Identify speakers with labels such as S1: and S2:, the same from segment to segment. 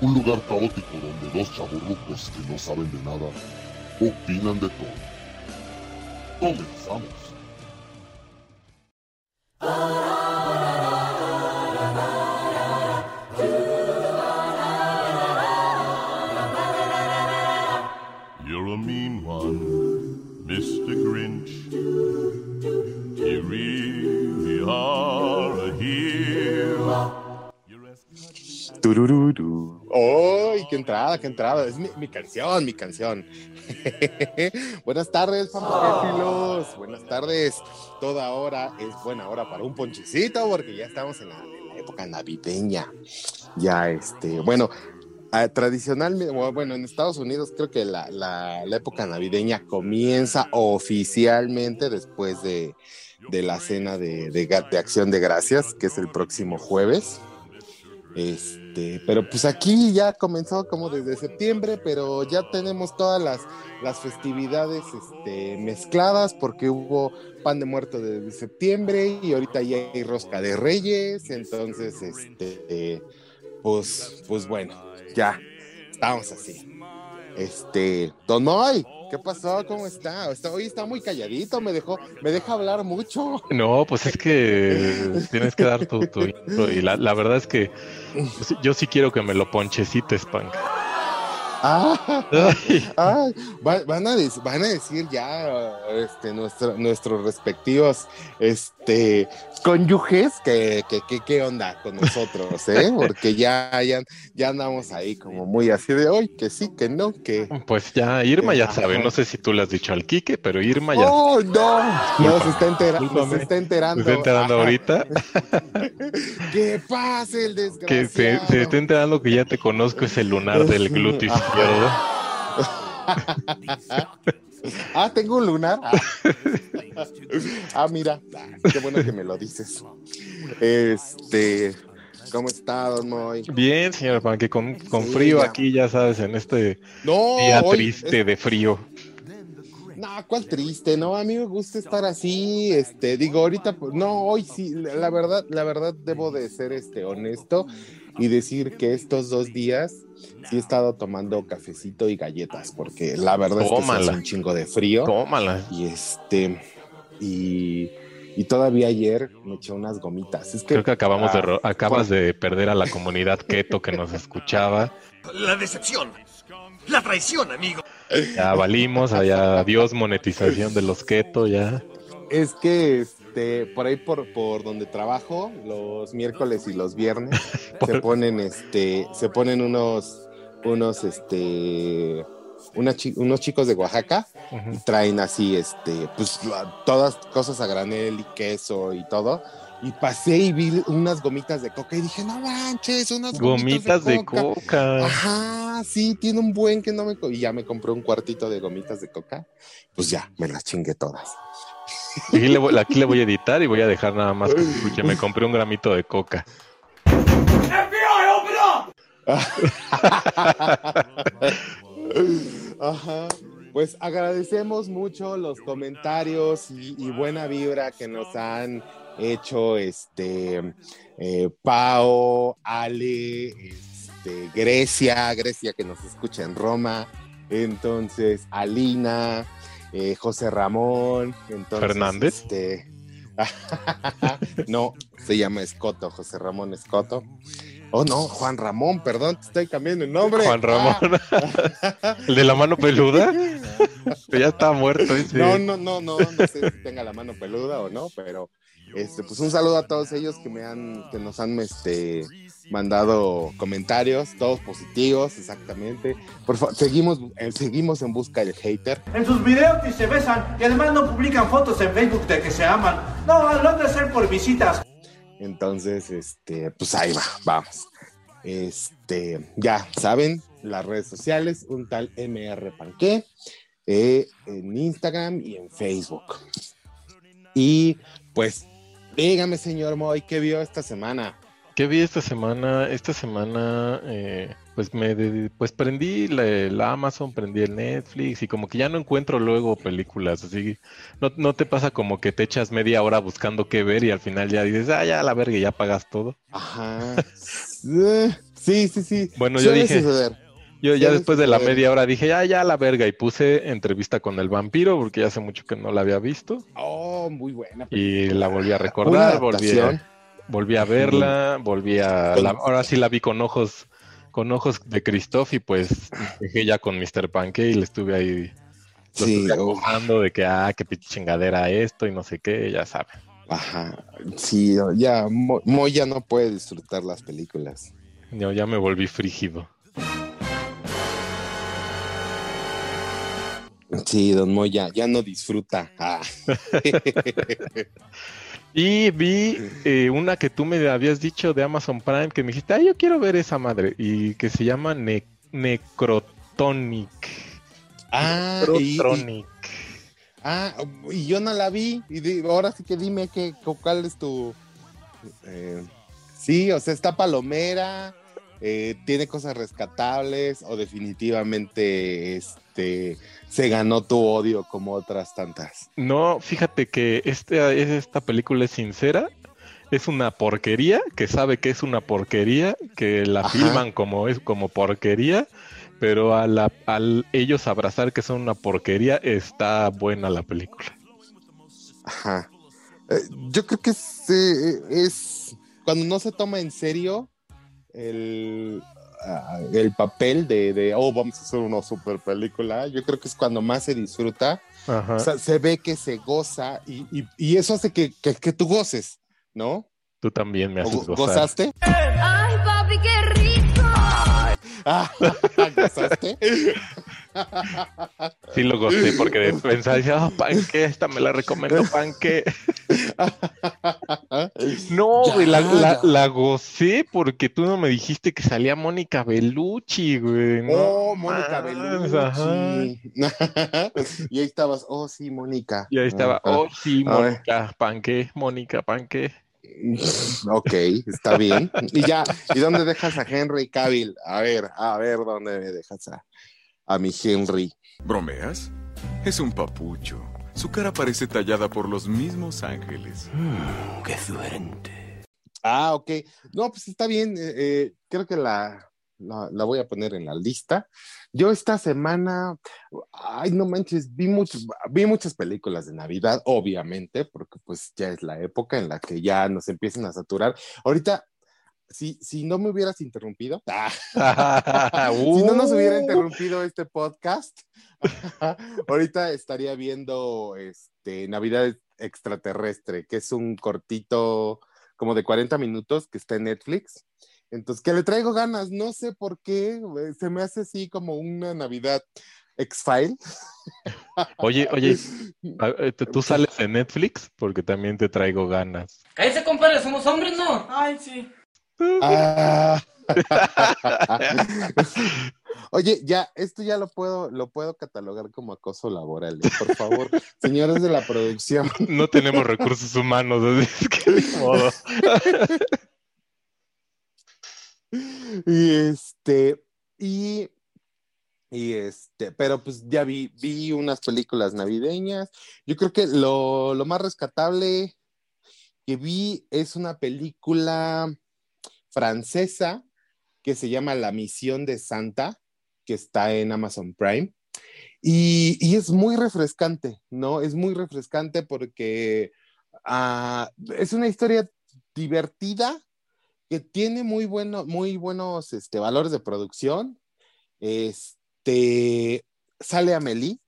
S1: un lugar caótico donde dos chaburrucos que no saben de nada opinan de todo. Comenzamos.
S2: ¡Ay, qué entrada, qué entrada! Es mi, canción, mi canción. Buenas tardes, fantasífilos. Buenas tardes. Toda hora es buena hora para un ponchecito porque ya estamos en la, época navideña. Ya, este, bueno, ah, tradicionalmente, bueno, en Estados Unidos creo que la, la- época navideña comienza oficialmente después de, de la cena de, de de Acción de Gracias, que es el próximo jueves. Este, pero pues aquí ya comenzó como desde septiembre, pero ya tenemos todas las, las festividades este, mezcladas porque hubo pan de muerto desde septiembre y ahorita ya hay rosca de reyes, entonces, este, pues, pues bueno, ya estamos así. Este, Don Moy, ¿qué pasó? ¿Cómo está? está? Hoy está muy calladito, me dejó, me deja hablar mucho.
S3: No, pues es que tienes que dar tu, tu intro y la, la verdad es que yo sí- quiero que me lo ponchecites, Punk.
S2: Ah,
S3: Ay,
S2: Ay, va- van, a van a decir ya este, nuestro- nuestros respectivos este, cónyuges que, que, que- qué onda con nosotros, ¿eh? Porque ya, ya, ya andamos ahí como muy así de hoy, que sí, que no, que...
S3: Pues ya, Irma ya sabe, no sé si tú le has dicho al Quique, pero Irma ya
S2: ¡Oh, no! No, se está, entera- se está
S3: se
S2: enterando.
S3: está enterando ahorita
S2: ¡Que pase el
S3: que
S2: desgraciado!
S3: se, se está enterando que ya te conozco ese lunar del glúteo izquierdo.
S2: Ah, tengo un lunar. Ah, Ah, mira, qué bueno que me lo dices. Este, ¿cómo está, Don Moy?
S3: Bien, señor Punk, que con, con
S2: Sí,
S3: frío
S2: ya.
S3: aquí, ya sabes, en este
S2: No,
S3: día triste de frío.
S2: no, cuál triste, no, a mí me gusta estar así, este, digo, ahorita, no, hoy sí, la verdad, la verdad debo de ser, este, honesto y decir que estos dos días sí he estado tomando cafecito y galletas, porque la verdad es que hace un chingo de frío.
S3: Tómala.
S2: Y este, y, y todavía ayer me eché unas gomitas. Es que,
S3: Creo que acabamos de
S2: ah,
S3: ro- acabas de perder a la comunidad keto que nos escuchaba.
S4: La decepción. La traición, amigo.
S3: Ya valimos, allá adiós monetización de los keto, ya.
S2: es que este, por ahí por, por donde trabajo, los miércoles y los viernes, se ponen este, se ponen unos, unos este una chi- unos chicos de Oaxaca y traen así, este, pues todas cosas a granel y queso y todo. Y pasé y vi unas gomitas de coca y dije, no manches, unas
S3: Gomitas de
S2: coca.
S3: coca.
S2: Ajá, sí, tiene un buen que no me... Y ya me compré un cuartito de gomitas de coca. Pues ya, me las chingué todas.
S3: Aquí le, voy, aquí le voy a editar y voy a dejar nada más que escuche. Me compré un gramito de coca.
S2: Ajá. Pues agradecemos mucho los comentarios y, buena vibra que nos han hecho este eh, Pao, Ale, este, Grecia, Grecia que nos escucha en Roma, entonces Alina, eh, José Ramón, entonces,
S3: ¿Fernández?
S2: este, no, se llama Escoto, José Ramón Escoto. Oh, no, Juan Ramón, perdón, te estoy cambiando el nombre.
S3: Juan Ramón. ¿El de la mano peluda? Ya está muerto ese.
S2: No, no, no, no, no sé si tenga la mano peluda o no, pero este, pues un saludo a todos ellos que me han, que nos han este mandado comentarios, todos positivos, exactamente. Por favor, seguimos, eh, seguimos en busca del hater.
S5: En sus videos ni se besan y además no publican fotos en Facebook de que se aman. No, lo han de hacer por visitas.
S2: Entonces, este, pues ahí va, vamos. Este, ya saben, las redes sociales, un tal MR Panqué, eh, en Instagram y en Facebook. Y pues, dígame, señor Moy, ¿qué vio esta semana?
S3: ¿Qué vi esta semana? Esta semana, eh, pues me pues prendí la, la Amazon, prendí el Netflix y como que ya no encuentro luego películas, así no, no te pasa como que te echas media hora buscando qué ver y al final ya dices, ah, ya la verga, ya pagas todo.
S2: Ajá. Eh, Sí, sí, sí.
S3: Bueno, yo dije-
S2: suceder.
S3: Yo ya después de la media hora dije, ya, ya la verga y puse entrevista con el vampiro porque ya hace mucho que no la había visto
S2: Oh, muy buena.
S3: y la volví a recordar, volví a, volví a verla, volví a, la- ahora sí la vi con ojos, con ojos de Christoph y pues dejé ya con Mr. Panque y le estuve ahí lo
S2: Sí,
S3: acusando de que, ah, qué chingadera esto y no sé qué, ya saben.
S2: Ajá. Sí, ya, Mo, Mo ya no puede disfrutar las películas.
S3: Yo ya me volví frígido.
S2: Sí, don Mo ya, ya no disfruta. Ah.
S3: Y vi eh, una que tú me habías dicho de Amazon Prime que me dijiste, ah, yo quiero ver esa madre y que se llama Ne- Necrotonic.
S2: Ah, y, y- ah, y yo no la vi. Y ahora sí que dime que, cuál es tu. eh, sí, o sea, está palomera, eh, tiene cosas rescatables, o definitivamente este se ganó tu odio como otras tantas.
S3: No, fíjate que este, esta película es sincera. Es una porquería, que sabe que es una porquería, que la
S2: Ajá.
S3: filman como es como porquería, pero a la- al ellos abrazar que son una porquería, está buena la película.
S2: Ajá. Eh, yo creo que es, eh, es cuando no se toma en serio el, el papel de, de, oh, vamos a hacer una super película. Yo creo que es cuando más se disfruta.
S3: Ajá.
S2: O sea, se ve que se goza y, y- y eso hace que, que- que tú goces, ¿no?
S3: Tú también me
S2: ¿O
S3: haces
S2: go-
S3: gozar.
S2: ¿Gozaste?
S6: ¡Ay, papi, qué rico!
S2: Ah, ¿Gozaste?
S3: Sí lo gocé porque de pensar, decía, oh, panque, esta me la recomiendo, panque. No, güey, la, la- la gocé porque tú no me dijiste que salía Mónica Bellucci, güey. No
S2: oh, Mónica
S3: ajá.
S2: Bellucci. y ahí estabas, oh, sí, Mónica.
S3: Y ahí estaba,
S2: Ah,
S3: oh, sí. Mónica, panque, Mónica, panque.
S2: Ok, está bien. Y ya, ¿y dónde dejas a Henry Cavill? A ver, a ver dónde me dejas a, a mi Henry.
S7: ¿Bromeas? Es un papucho. Su cara parece tallada por los mismos ángeles.
S2: Ah, ok. No, pues está bien. eh, eh, creo que la, la, la voy a poner en la lista. Yo esta semana, ay, no manches, vi, muchos, vi muchas películas de Navidad, obviamente, porque pues ya es la época en la que ya nos empiezan a saturar. Ahorita, si, si no me hubieras interrumpido, ah, si no nos hubiera
S3: Uh.
S2: interrumpido este podcast, ahorita estaría viendo este Navidad extraterrestre, que es un cortito como de 40 minutos que está en Netflix. Entonces, que le traigo ganas, no sé por qué, se me hace así como una Navidad X-File.
S3: Oye, oye, eh, ¿tú sales en Netflix? Porque también te traigo ganas.
S8: Cállese, compadre, somos hombres, ¿no? Ay, sí.
S2: Ah. Oye, ya, esto ya lo puedo, lo puedo catalogar como acoso laboral, ¿eh? por favor, señores de la producción.
S3: No tenemos recursos humanos, así es que ni modo.
S2: Y este, y, y este, pero pues ya vi, vi unas películas navideñas. Yo creo que lo, lo más rescatable que vi es una película francesa que se llama La Misión de Santa, que está en Amazon Prime. Y, y es muy refrescante, ¿no? Es muy refrescante porque ah, es una historia divertida tiene muy, bueno, muy buenos este, valores de producción. Este sale Amelie.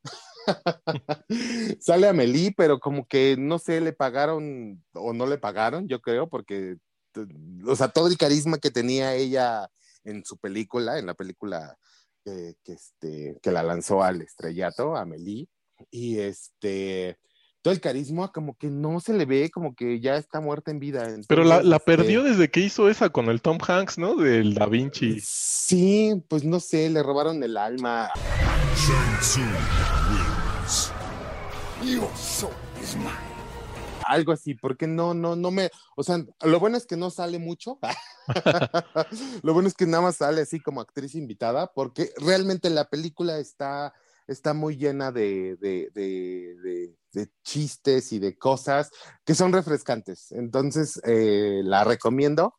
S2: sale Amelie, pero como que no sé, le pagaron o no le pagaron, yo creo, porque, o sea, todo el carisma que tenía ella en su película, en la película que, este, que la lanzó al estrellato, Amelie, y este, todo el carisma como que no se le ve, como que ya está muerta en vida.
S3: Pero la, la
S2: este,
S3: perdió desde que hizo esa con el Tom Hanks, ¿no? Del Da Vinci.
S2: Sí, pues no sé, le robaron el alma. Algo así, porque no, no, no me, o sea, lo bueno es que no sale mucho, lo bueno es que nada más sale así como actriz invitada, porque realmente la película está, está muy llena de, de, de, de, de chistes y de cosas que son refrescantes, entonces eh, la recomiendo,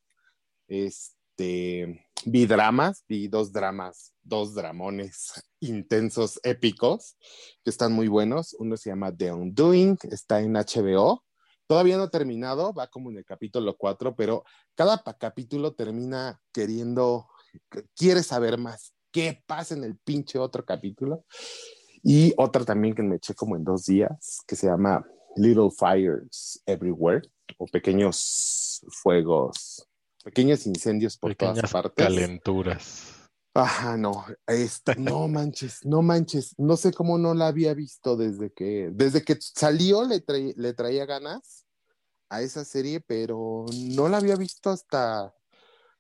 S2: este, vi dramas, vi dos dramas, dos dramones intensos, épicos, que están muy buenos. Uno se llama The Undoing, está en HBO. Todavía no ha terminado, va como en el capítulo 4, pero cada capítulo termina queriendo, quiere saber más. ¿Qué pasa en el pinche otro capítulo? Y otra también que me eché como en dos días, que se llama Little Fires Everywhere, o pequeños fuegos, pequeños incendios por
S3: Pequeñas
S2: todas partes.
S3: calenturas.
S2: Ajá, no, este, no manches, no manches, no sé cómo no la había visto desde que, desde que salió le, le traía ganas a esa serie, pero no la había visto hasta,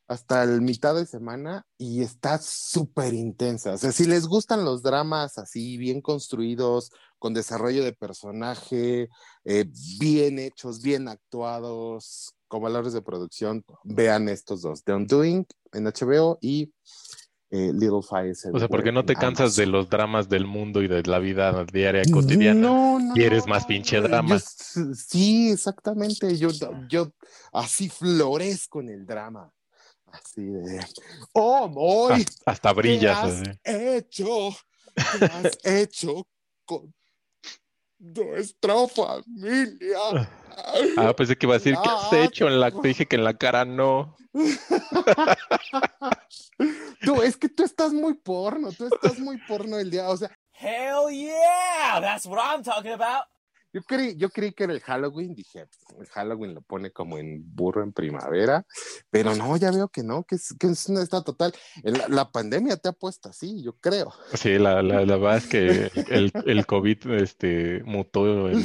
S2: hasta el mitad de semana y está súper intensa. O sea, si les gustan los dramas así, bien construidos, con desarrollo de personaje, eh, bien hechos, bien actuados, con valores de producción, vean estos dos, The Undoing en HBO y eh, Little Fires.
S3: O sea, porque no te cansas de los dramas del mundo y de la vida diaria cotidiana.
S2: No, no,
S3: Quieres más pinche drama.
S2: yo sí, exactamente. Yo, yo así florezco en el drama. Así de. ¡Oh, hoy!
S3: Hasta, hasta brillas.
S2: ¿Qué has hecho? ¿Qué has hecho con nuestra familia?
S3: Ah, pensé que iba a decir, ¿qué has hecho? En la... Te dije que en la cara no.
S2: Tú, es que tú estás muy porno, tú estás muy porno el día, o sea,
S8: Hell yeah! That's what I'm talking about.
S2: Yo creí, yo creí que era el Halloween, dije, el Halloween lo pone como en burro en primavera, pero no, ya veo que no, que es, que es una esta total, la, pandemia te ha puesto así, yo creo.
S3: Sí, la, la, la verdad es que el, el COVID este, mutó en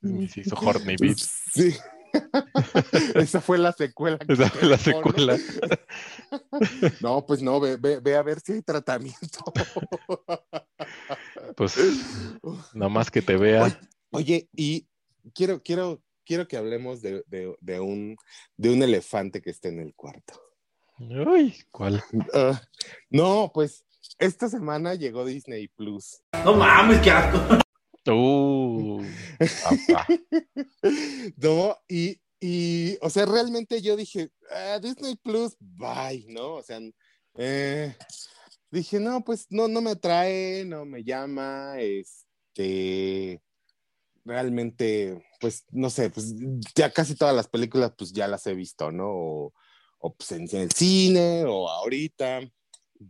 S3: mí, hizo horny beat.
S2: Sí. Esa fue la secuela.
S3: Esa fue la secuela.
S2: No, pues no, ve, ve, ve a ver si hay tratamiento.
S3: Pues nada más que te vea.
S2: Oye, y quiero, quiero, quiero que hablemos de, de, de un, de un elefante que está en el cuarto.
S3: Uy, ¿cuál?
S2: Ah, no, pues esta semana llegó Disney Plus.
S5: No mames, qué asco.
S3: Uh, papá.
S2: No, y, y, o sea, realmente yo dije, "Ah, Disney Plus, bye, ¿no? O sea, eh, dije, no, pues no, no me atrae, no me llama, este, realmente, pues, no sé, pues ya casi todas las películas, pues ya las he visto, ¿no? O, pues en el cine, o ahorita,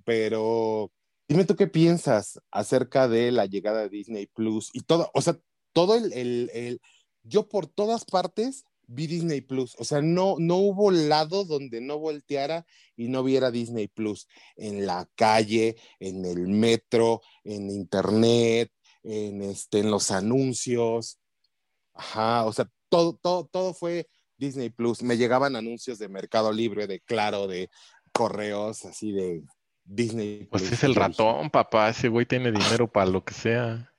S2: pero dime tú qué piensas acerca de la llegada de Disney Plus y todo, o sea, todo el, el, el yo por todas partes vi Disney Plus, o sea, no, no hubo lado donde no volteara y no viera Disney Plus, en la calle, en el metro, en internet, en, este, en los anuncios, ajá, o sea, todo, todo, todo fue Disney Plus, me llegaban anuncios de Mercado Libre, de Claro, de correos, así de Disney Plus.
S3: Pues es el ratón, papá. Ese güey tiene dinero para lo que sea.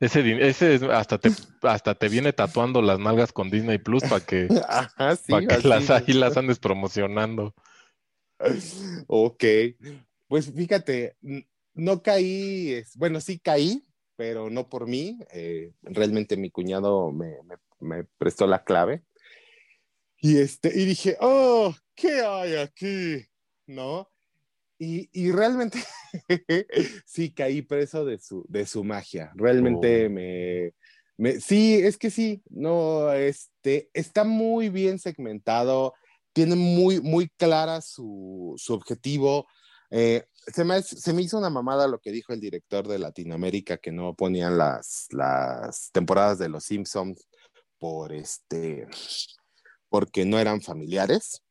S3: Ese, ese es- hasta te hasta te viene tatuando las nalgas con Disney Plus para que,
S2: Ajá, sí,
S3: que
S2: así.
S3: las ahí las andes promocionando.
S2: Ok, pues fíjate, no caí, bueno, sí caí, pero no por mí, eh, realmente mi cuñado me, me- me prestó la clave. Y, este, y dije, oh, ¿qué hay aquí? ¿No? Y, y realmente sí caí preso de su, de su magia. Realmente
S3: Oh.
S2: me, me- sí, es que sí, no, este, está muy bien segmentado, tiene muy, muy clara su, su objetivo. Eh, se, me, se me hizo una mamada lo que dijo el director de Latinoamérica, que no ponían las, las temporadas de Los Simpsons por este, porque no eran familiares.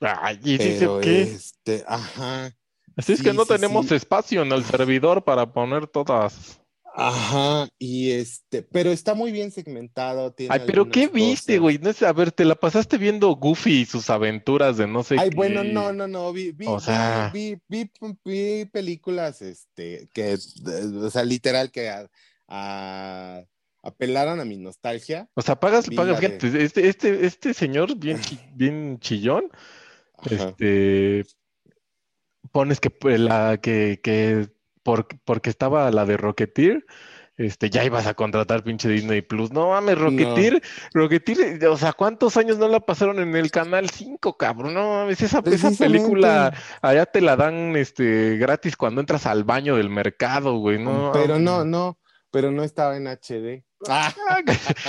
S3: Ay, ¿y dice
S2: Pero
S3: qué?
S2: este, ajá.
S3: Así es que no
S2: sí,
S3: tenemos
S2: sí.
S3: espacio en el servidor para poner todas.
S2: Ajá, y este, pero está muy bien segmentado. tiene
S3: Ay, pero ¿qué viste, güey? No sé, a ver, te la pasaste viendo Goofy y sus aventuras de no sé
S2: Ay,
S3: qué.
S2: bueno, no, no, no, vi, vi,
S3: O
S2: vi-
S3: sea-
S2: vi, vi, vi películas, este, que, de- o sea, literal que a, a apelaron a mi nostalgia.
S3: O sea, pagas, pagas,
S2: de-
S3: fíjate, este, este, este señor bien, bien chillón,
S2: Ajá.
S3: este pones que la que, que por- porque estaba la de Rocketeer, este, ya ibas a contratar pinche Disney Plus. No mames, Rocketeer, Rocketeer, o sea, ¿cuántos años no la pasaron en el canal 5, cabrón? No mames, esa, esa película allá te la dan este gratis cuando entras al baño del mercado, güey, no.
S2: Pero no, no, pero no estaba en HD. Ah,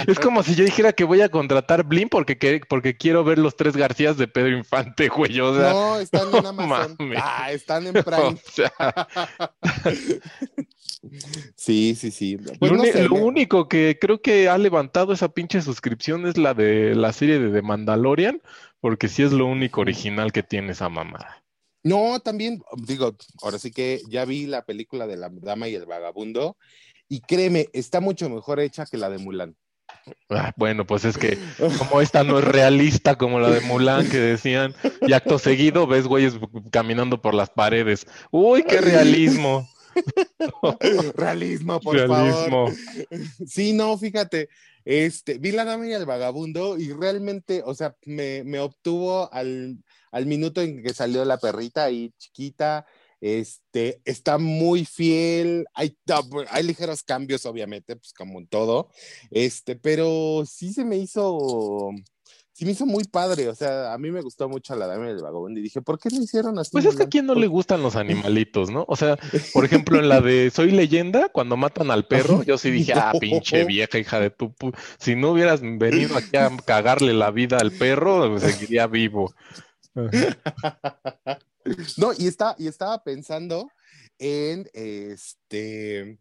S3: Es como si yo dijera que voy a contratar Blim porque, que- porque quiero ver los tres Garcías de Pedro Infante, güey. O sea,
S2: no, están en Amazon.
S3: mames.
S2: Ah, están en
S3: o
S2: Prime.
S3: sea,
S2: Sí, sí, sí. Pues
S3: lo,
S2: no
S3: uni-
S2: sé,
S3: lo
S2: me-
S3: único que creo que ha levantado esa pinche suscripción es la de la serie de The Mandalorian, porque sí es lo único original que tiene esa mamada.
S2: No, también, digo, ahora sí que ya vi la película de la Dama y el Vagabundo y créeme, está mucho mejor hecha que la de Mulan.
S3: Ah, bueno, pues es que como esta no es realista como la de Mulan que decían, y acto seguido ves güeyes caminando por las paredes. Uy, qué realismo.
S2: Realismo, por favor.
S3: Realismo.
S2: Sí, no, fíjate, este, vi la dama y el vagabundo y realmente, o sea, me, me obtuvo al, al minuto en que salió la perrita ahí chiquita, este, está muy fiel, hay, hay ligeros cambios, obviamente, pues como en todo, este, pero sí se me hizo, sí me hizo muy padre, o sea, a mí me gustó mucho la dama y el vagabundo y dije, ¿por qué no hicieron así?
S3: Pues es que a quién no le gustan los animalitos, ¿no? O sea, por ejemplo, en la de Soy Leyenda, cuando matan al perro, yo sí dije, ah, pinche vieja hija de tu pu- Si no hubieras venido aquí a cagarle la vida al perro, pues, seguiría vivo.
S2: No, y, está, y estaba pensando en este.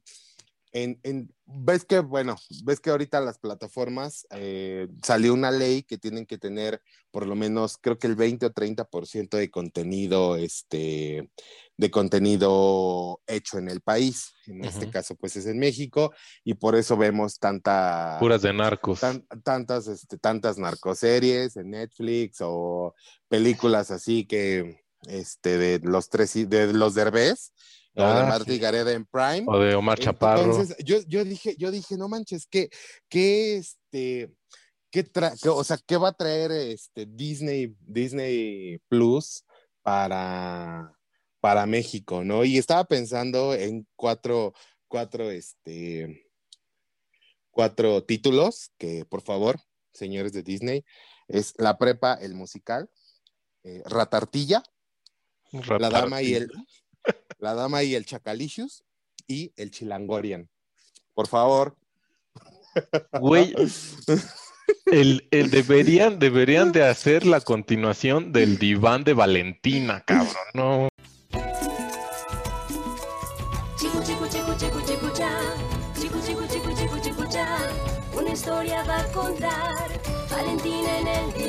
S2: En, en- ves que, bueno, ves que ahorita las plataformas eh, salió una ley que tienen que tener por lo menos, creo que el 20 o 30% de contenido, este, de contenido hecho en el país. En este caso, pues es en México, y por eso vemos tanta
S3: Puras de narcos.
S2: tan- tantas, este, tantas narcoseries en Netflix o películas así que, este, de los tres, de los Derbez, o de
S3: Ah,
S2: Marta
S3: sí.
S2: Gareda en Prime.
S3: O de Omar Chaparro.
S2: Entonces, yo, yo dije, yo dije, no manches, que, que este, qué tra- qué- o sea, ¿qué va a traer este Disney, Disney Plus para, para México, ¿no? Y estaba pensando en cuatro, cuatro, este, cuatro títulos que, por favor, señores de Disney, es La Prepa, el musical, eh, Ratartilla, La Dama y el, La Dama y el Chacalicious y el Chilangorian. Por favor.
S3: Güey, el, el deberían, deberían de hacer la continuación del diván de Valentina, cabrón. No.
S6: Chico, chico, chico, chico, chico, ya. Chico, chico, chico, chico, chico, ya. Una historia va a contar. Valentina en el.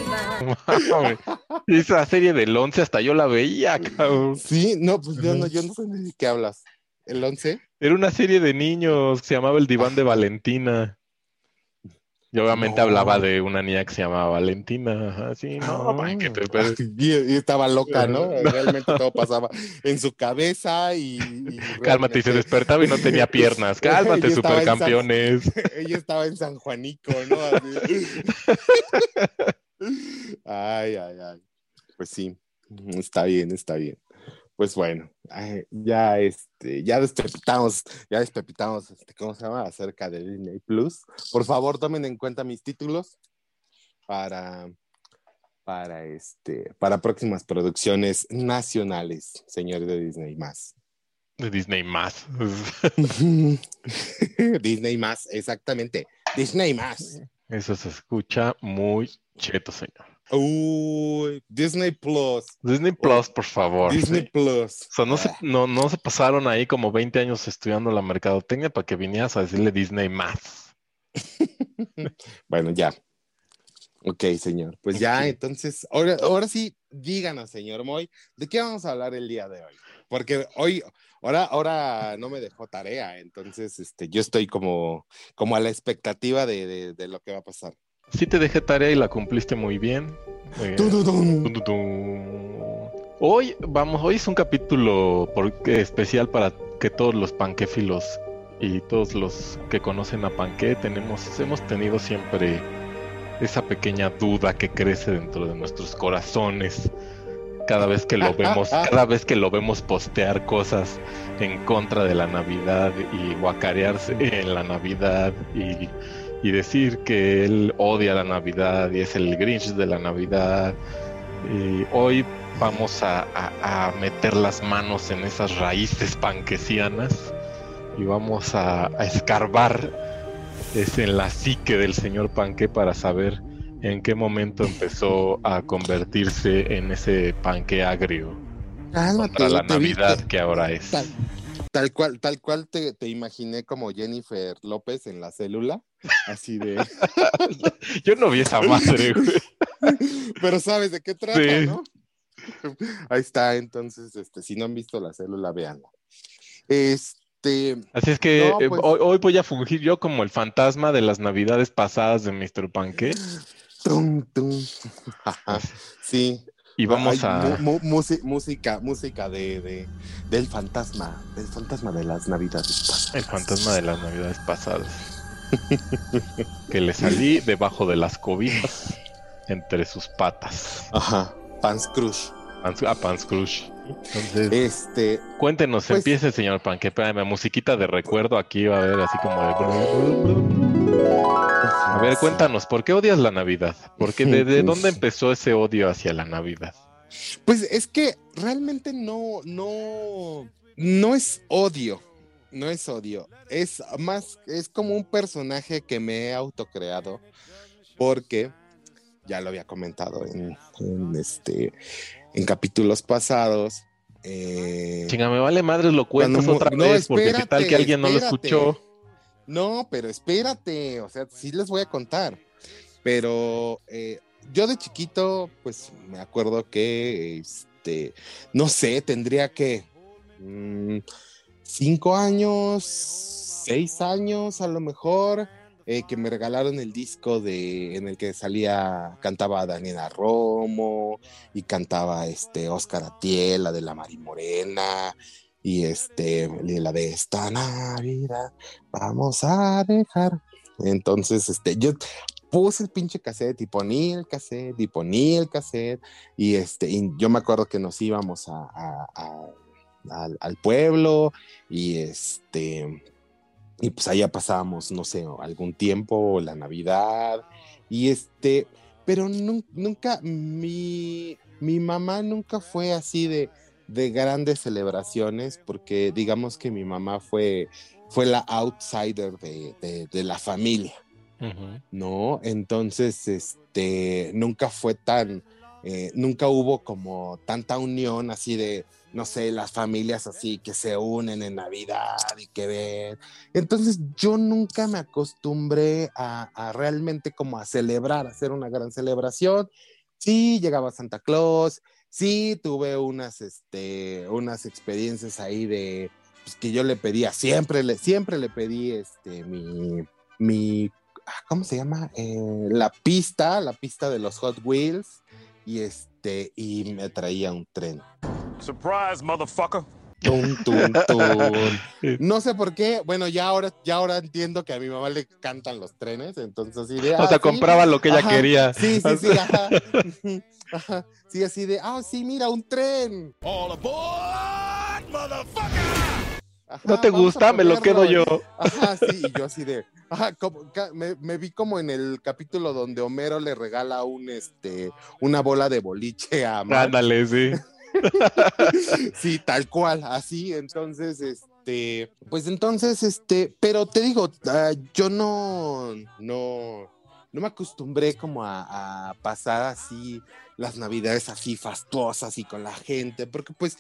S3: Esa serie del 11 hasta yo la veía, cabrón.
S2: Sí, no, pues yo no, yo no sé ni de qué hablas. ¿El 11?
S3: Era una serie de niños que se llamaba El diván de Valentina. Y obviamente
S2: No.
S3: hablaba de una niña que se llamaba Valentina. Ajá, sí, no, man, que te-
S2: Y, y estaba loca, ¿no? Realmente todo pasaba en su cabeza y. y
S3: Cálmate, y se despertaba y no tenía piernas. Cálmate,
S2: Ella San-
S3: supercampeones.
S2: Ella estaba en San Juanico, ¿no? Así. Ay, ay, ay. Pues sí, está bien, está bien. Pues bueno, ay, ya este, ya despepitamos, ya despepitamos, este, ¿cómo se llama? Acerca de Disney Plus. Por favor, tomen en cuenta mis títulos para, para este, para próximas producciones nacionales, señores de Disney más.
S3: De Disney más.
S2: Disney más, exactamente. Disney más.
S3: Eso se escucha muy cheto, señor.
S2: Uy, Disney Plus.
S3: Disney Plus, por favor.
S2: Disney
S3: sí.
S2: Plus.
S3: O sea, no se, no, no se pasaron ahí como 20 años estudiando la mercadotecnia para que vinieras a decirle Disney más.
S2: Bueno, ya. Ok, señor. Pues ya, entonces, ahora, ahora sí, díganos, señor Moy, ¿de qué vamos a hablar el día de hoy? Porque hoy, ahora, ahora no me dejó tarea, entonces, este, yo estoy como, como a la expectativa de, de- de lo que va a pasar.
S3: Sí te dejé tarea y la cumpliste muy bien. Eh. Hoy, vamos, hoy es un capítulo por- especial para que todos los panquéfilos y todos los que conocen a Panqué tenemos, hemos tenido siempre esa pequeña duda que crece dentro de nuestros corazones cada vez que lo vemos, cada vez que lo vemos postear cosas en contra de la Navidad y guacarearse en la Navidad y, y decir que él odia la Navidad y es el Grinch de la Navidad. Y hoy vamos a, a- a meter las manos en esas raíces panquesianas y vamos a, a escarbar es en la psique del señor Panque para saber en qué momento empezó a convertirse en ese panque agrio
S2: Cálmate,
S3: para la Navidad que ahora es.
S2: Tal, tal cual, tal cual te, te imaginé como Jennifer López en la célula, así de.
S3: Yo no vi esa madre, güey.
S2: Pero sabes de qué trata,
S3: Sí.
S2: ¿no? Ahí está, entonces, este, si no han visto la célula, véanla. Este,
S3: Así es que
S2: No,
S3: eh,
S2: pues-
S3: hoy, hoy voy a fungir yo como el fantasma de las navidades pasadas de Mr. Panque
S2: tum, tum. Sí.
S3: y vamos
S2: Ay,
S3: a...
S2: música, música de, de- del fantasma, del fantasma de las navidades. pasadas.
S3: El fantasma de las navidades pasadas. que le salí debajo de las cobijas entre sus patas.
S2: Ajá, Pans Crush.
S3: Pans- A Pans Crush. Entonces,
S2: Este,
S3: cuéntenos,
S2: pues-
S3: empiece, señor Panque. Espérame, musiquita de recuerdo aquí va a haber así como de. A ver, cuéntanos, ¿por qué odias la Navidad? Porque de, de dónde empezó ese odio hacia la Navidad?
S2: Pues es que realmente no, no, no es odio, no es odio, es más, es como un personaje que me he autocreado, porque ya lo había comentado en, en este, en capítulos pasados. eh,
S3: Chinga, me vale madres, lo cuentas otra
S2: no,
S3: vez, porque qué tal que alguien no lo escuchó.
S2: No, pero espérate, o sea, sí les voy a contar. Pero eh, yo de chiquito, pues me acuerdo que, este, no sé, tendría que mm, cinco años, seis años a lo mejor, eh, que me regalaron el disco de en el que salía, cantaba Daniela Romo y cantaba este Oscar Atiel, la de la Mari Morena y este la de esta Navidad vamos a dejar. Entonces, este, yo puse el pinche cassette y ponía el cassette y ponía el cassette y este, y yo me acuerdo que nos íbamos a, al, al pueblo y este, y pues allá pasábamos, no sé, algún tiempo, la Navidad y este, pero nu- nunca, mi, mi mamá nunca fue así de, de grandes celebraciones porque digamos que mi mamá fue fue la outsider de, de- de la familia. ¿no? Entonces, este, nunca fue tan, eh, nunca hubo como tanta unión así de, no sé, las familias así que se unen en Navidad y que ven. Entonces, yo nunca me acostumbré a, a realmente como a celebrar, a hacer una gran celebración. Sí, llegaba Santa Claus, sí, tuve unas, este, unas experiencias ahí de, pues, que yo le pedía, siempre le, siempre le pedí este, mi, mi, ah, ¿cómo se llama? Eh, la pista, la pista de los Hot Wheels, y este, y me traía un tren.
S4: Surprise, motherfucker.
S2: Tun, tun, tun. No sé por qué, bueno, ya ahora, ya ahora entiendo que a mi mamá le cantan los trenes, entonces así de...
S3: O sea,
S2: sí,
S3: compraba lo que ella
S2: ajá,
S3: quería.
S2: Sí, sí, sí, ajá. Ajá, Sí, así de, ah, sí, mira, un tren.
S4: All aboard, motherfucker.
S2: Ajá,
S3: No te gusta, me lo quedo yo.
S2: Ajá, sí, y yo así de, ajá, como- me, me vi como en el capítulo donde Homero le regala un, este, una bola de boliche a Marge.
S3: Ándale, sí.
S2: Sí, tal cual, así, entonces, este, pues entonces, este, pero te digo, ah, yo no, no, no me acostumbré como a, a pasar así las navidades así fastuosas y con la gente, porque pues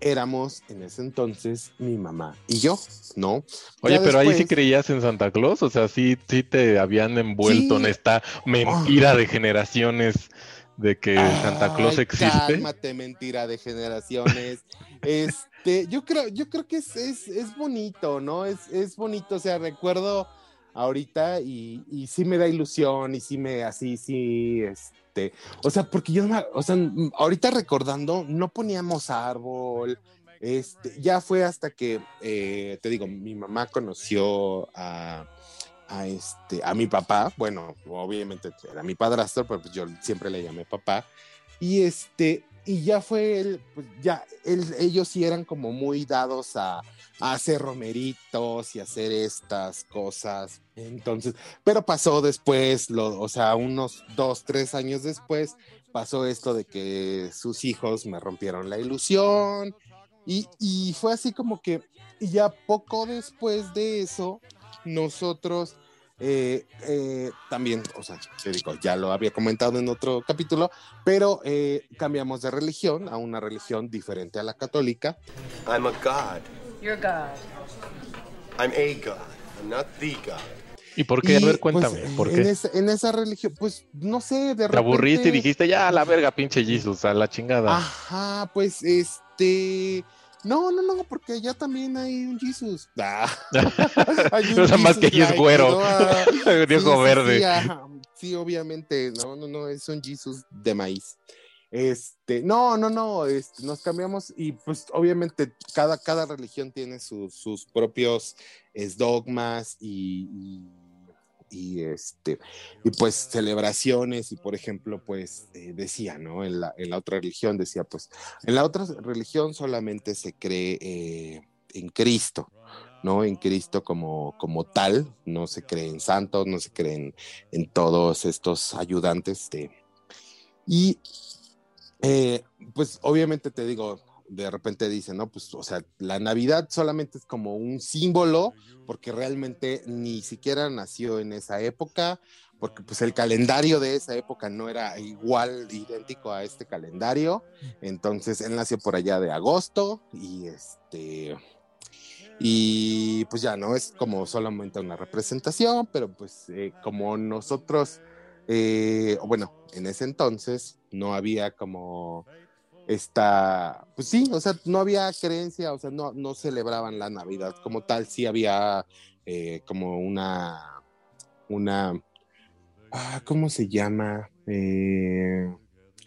S2: éramos en ese entonces mi mamá y yo, ¿no?
S3: Oye,
S2: Ya
S3: pero ahí sí creías en Santa Claus, o sea, sí, sí te habían envuelto
S2: Sí.
S3: en esta mentira de generaciones de que Santa Claus existe.
S2: Cálmate, mentira de generaciones. este, yo creo, yo creo que es, es, es bonito, ¿no? Es, es bonito. O sea, recuerdo ahorita y, y sí me da ilusión y sí me así, sí, este. O sea, porque yo, o sea, ahorita recordando, no poníamos árbol, este, ya fue hasta que, eh, te digo, mi mamá conoció a, a, este, a mi papá, bueno, obviamente era mi padrastro, pero pues yo siempre le llamé papá, y este, y ya fue él, pues ya, ellos sí eran como muy dados a, a hacer romeritos y hacer estas cosas, entonces, pero pasó después, lo, o sea, unos dos, tres años después, pasó esto de que sus hijos me rompieron la ilusión, y, y fue así como que, ya poco después de eso, nosotros eh, eh, también, o sea, te digo, ya lo había comentado en otro capítulo, pero eh, cambiamos de religión a una religión diferente a la católica.
S9: I'm a god.
S10: You're God.
S9: I'm a god. I'm not the god.
S3: ¿Y por qué? A
S2: Y,
S3: ver,
S2: pues,
S3: cuéntame, ¿por
S2: En
S3: qué?
S2: esa, en esa religión, pues no sé, de
S3: Te aburriste y dijiste, ya, a la verga, pinche Jesus, a la chingada.
S2: Ajá, pues este. No, no, no, porque allá también hay un Jesus. Ah. Hay un
S3: Nada más que ahí es güero.
S2: Ah,
S3: ojo verde.
S2: Sí, obviamente. No, no, no, es un Jesus de maíz. Este, no, no, no, este, nos cambiamos y pues obviamente cada, cada religión tiene sus- sus propios es, dogmas y, y- y, este, y pues celebraciones y por ejemplo pues eh, decía, ¿no? En la, en la otra religión decía pues, en la otra religión solamente se cree eh, en Cristo, ¿no? En Cristo como, como tal, no se cree en santos, no se cree en, en todos estos ayudantes de... Y eh, pues obviamente te digo, de repente dicen, no, pues, o sea, la Navidad solamente es como un símbolo, porque realmente ni siquiera nació en esa época, porque pues el calendario de esa época no era igual, idéntico a este calendario, entonces él nació por allá de agosto y este... Y pues ya no es como solamente una representación, pero pues eh, como nosotros, eh, bueno, en ese entonces no había como esta, pues sí, o sea, no había creencia, o sea, no, no celebraban la Navidad como tal, sí había eh, como una, una, ah, ¿cómo se llama? Eh,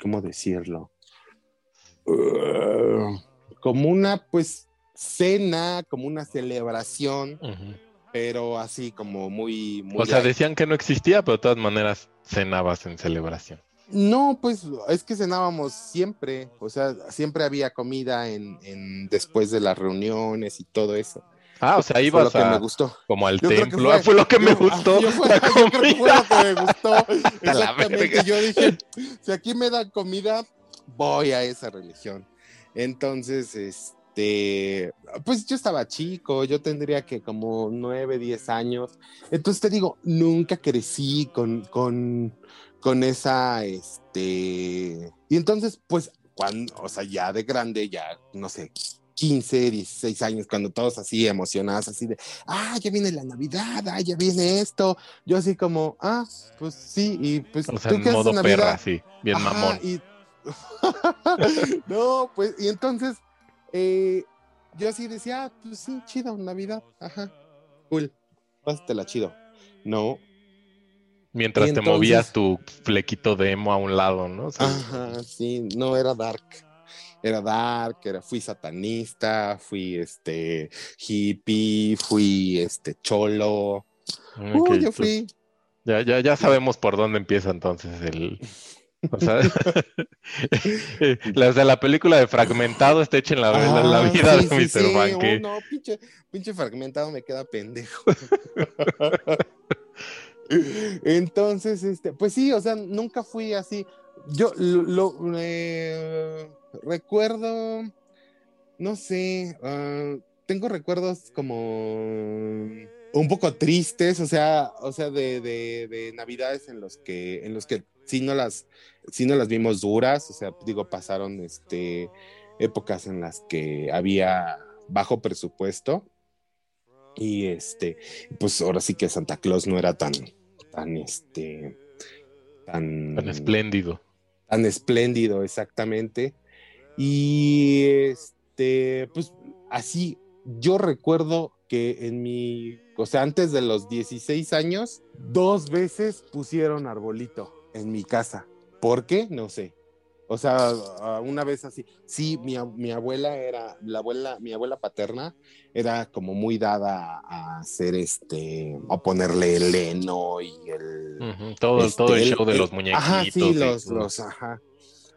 S2: ¿Cómo decirlo? Uh, como una, pues, cena, como una celebración, pero así como muy, muy
S3: O sea, decían que no existía, pero de todas maneras cenabas en celebración.
S2: No, pues es que cenábamos siempre, o sea, siempre había comida en, en- después de las reuniones y todo eso.
S3: Ah, o sea,
S2: Fue
S3: ibas
S2: lo que
S3: a-
S2: me gustó.
S3: como al
S2: Yo
S3: templo. Ah, fue lo que me gustó,
S2: Yo, fue-
S3: la
S2: yo creo que fue lo que me gustó. Exactamente. Yo dije, si aquí me dan comida, voy a esa religión. Entonces, este, pues yo estaba chico, yo tendría que como nueve, diez años. Entonces te digo, nunca crecí con, con, con esa, este, y entonces, pues, cuando, o sea, ya de grande, ya, no sé, 15, 16 años, cuando todos así emocionados, así de, ah, ya viene la Navidad, ah, ya viene esto. Yo así como, ah, pues sí, y pues,
S3: O sea,
S2: ¿tú
S3: en modo perra, sí, bien
S2: Ajá,
S3: mamón.
S2: y- no, pues, y entonces, eh, yo así decía, ah, pues sí, chido, Navidad, ajá, cool, pásatela chido. No,
S3: Mientras te movías tu flequito de emo a un lado, ¿no? O sea,
S2: Ajá, sí, no era dark. Era dark, era, fui satanista, fui este hippie, fui este cholo.
S3: ok,
S2: Uh, yo
S3: pues,
S2: fui.
S3: Ya, ya, ya sabemos por dónde empieza entonces el. O sea, las de la película de Fragmentado está hecha en la, la- la
S2: Ah,
S3: vida
S2: sí,
S3: de
S2: sí,
S3: Mr.
S2: sí,
S3: Banque.
S2: oh, no, pinche, pinche fragmentado me queda pendejo. Entonces, este, pues sí, o sea, nunca fui así. Yo lo, eh, recuerdo, no sé, ah, tengo recuerdos como un poco tristes, o sea, o sea, de, de, de navidades en los que, en los que sí no las, sí no las vimos duras, o sea, digo, pasaron este épocas en las que había bajo presupuesto y este, pues ahora sí que Santa Claus no era tan, tan este, tan,
S3: Tan espléndido.
S2: tan espléndido, exactamente. Y este, pues así, yo recuerdo que en mi, o sea, antes de los 16 años, dos veces pusieron arbolito en mi casa. ¿Por qué? No sé. O sea, una vez así. Sí, mi, ab- mi abuela era, la abuela, mi abuela paterna era como muy dada a hacer este, a ponerle el heno y el.
S3: Todo,
S2: este,
S3: todo el show de los muñequitos.
S2: Ajá, sí,
S3: y
S2: los,
S3: todo.
S2: los, ajá.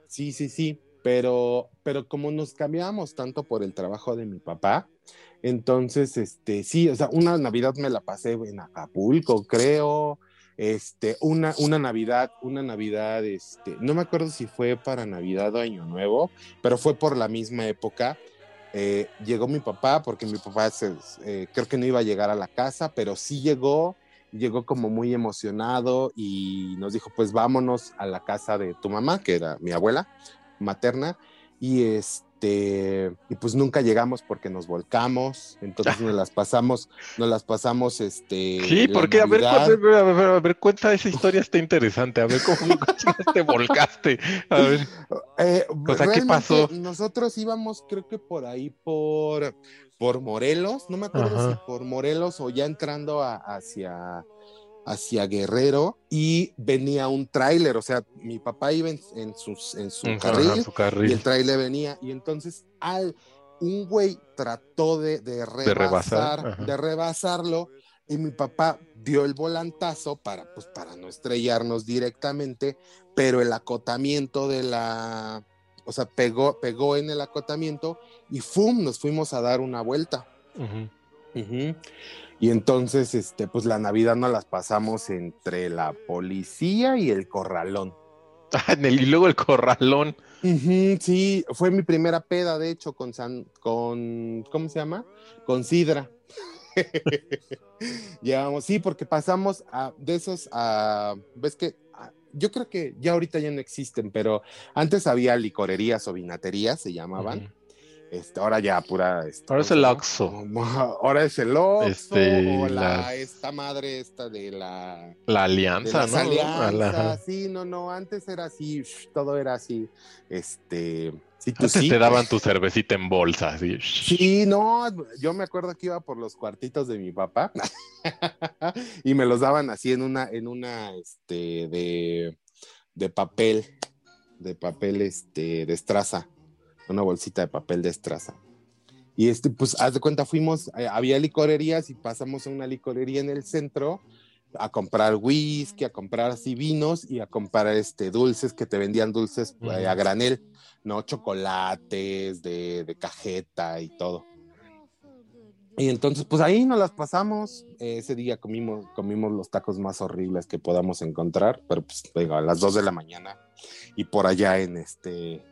S2: Sí, sí, sí. Pero, pero como nos cambiábamos tanto por el trabajo de mi papá, entonces, este, sí, o sea, una Navidad me la pasé en Acapulco, creo. Este, una, una Navidad, una Navidad, este, no me acuerdo si fue para Navidad o Año Nuevo, pero fue por la misma época. Eh, llegó mi papá, porque mi papá eh, creo que no iba a llegar a la casa, pero sí llegó, llegó como muy emocionado y nos dijo, pues vámonos a la casa de tu mamá, que era mi abuela materna, y este, y pues nunca llegamos porque nos volcamos, entonces nos las pasamos, nos las pasamos, este.
S3: Sí, porque a ver, a ver, a ver, a ver, cuenta esa historia, está interesante. A ver cómo te volcaste. A ver.
S2: Eh,
S3: O sea, ¿qué pasó?
S2: Nosotros íbamos, creo que por ahí, por, por Morelos, no me acuerdo
S3: Ajá.
S2: si por Morelos o ya entrando a- hacia, hacia Guerrero, y venía un tráiler, o sea, mi papá iba en, en sus, en su carril,
S3: su carril.
S2: y el tráiler venía, y entonces al un güey trató de, de
S3: rebasar,
S2: de rebasarlo, y mi papá dio el volantazo para, pues, para no estrellarnos directamente, pero el acotamiento de la, o sea, pegó, pegó en el acotamiento y ¡fum! nos fuimos a dar una vuelta. Y entonces, este, pues la Navidad nos las pasamos entre la policía y el corralón.
S3: Ah, y luego el corralón.
S2: Sí, fue mi primera peda, de hecho, con San, con, ¿cómo se llama? Con Sidra. Llevamos, sí, porque pasamos a, de esos a, ves que, a- yo creo que ya ahorita ya no existen, pero antes había licorerías o vinaterías, se llamaban.
S3: Ujú.
S2: Este, ahora ya pura. este,
S3: Ahora es
S2: ¿cómo
S3: el? Oxxo.
S2: Ahora es el Oxxo
S3: Este,
S2: o la, esta madre esta de la
S3: La alianza, ¿no?
S2: alianzas, sí, no, no, antes era así, shh, todo era así, este, tú
S3: Antes
S2: sí.
S3: te daban tu cervecita en bolsa, así.
S2: Sí, no, yo me acuerdo que iba por los cuartitos de mi papá y me los daban así en una, en una, este, de, de papel, de papel, este, de estraza, una bolsita de papel de estraza. Y este, pues, haz de cuenta, fuimos, eh, había licorerías y pasamos a una licorería en el centro a comprar whisky, a comprar así vinos y a comprar este dulces que te vendían dulces eh, a granel, ¿no? Chocolates de, de cajeta y todo. Y entonces, pues ahí nos las pasamos. Eh, ese día comimos, comimos los tacos más horribles que podamos encontrar, pero pues digo, a las 2 de la mañana y por allá en este,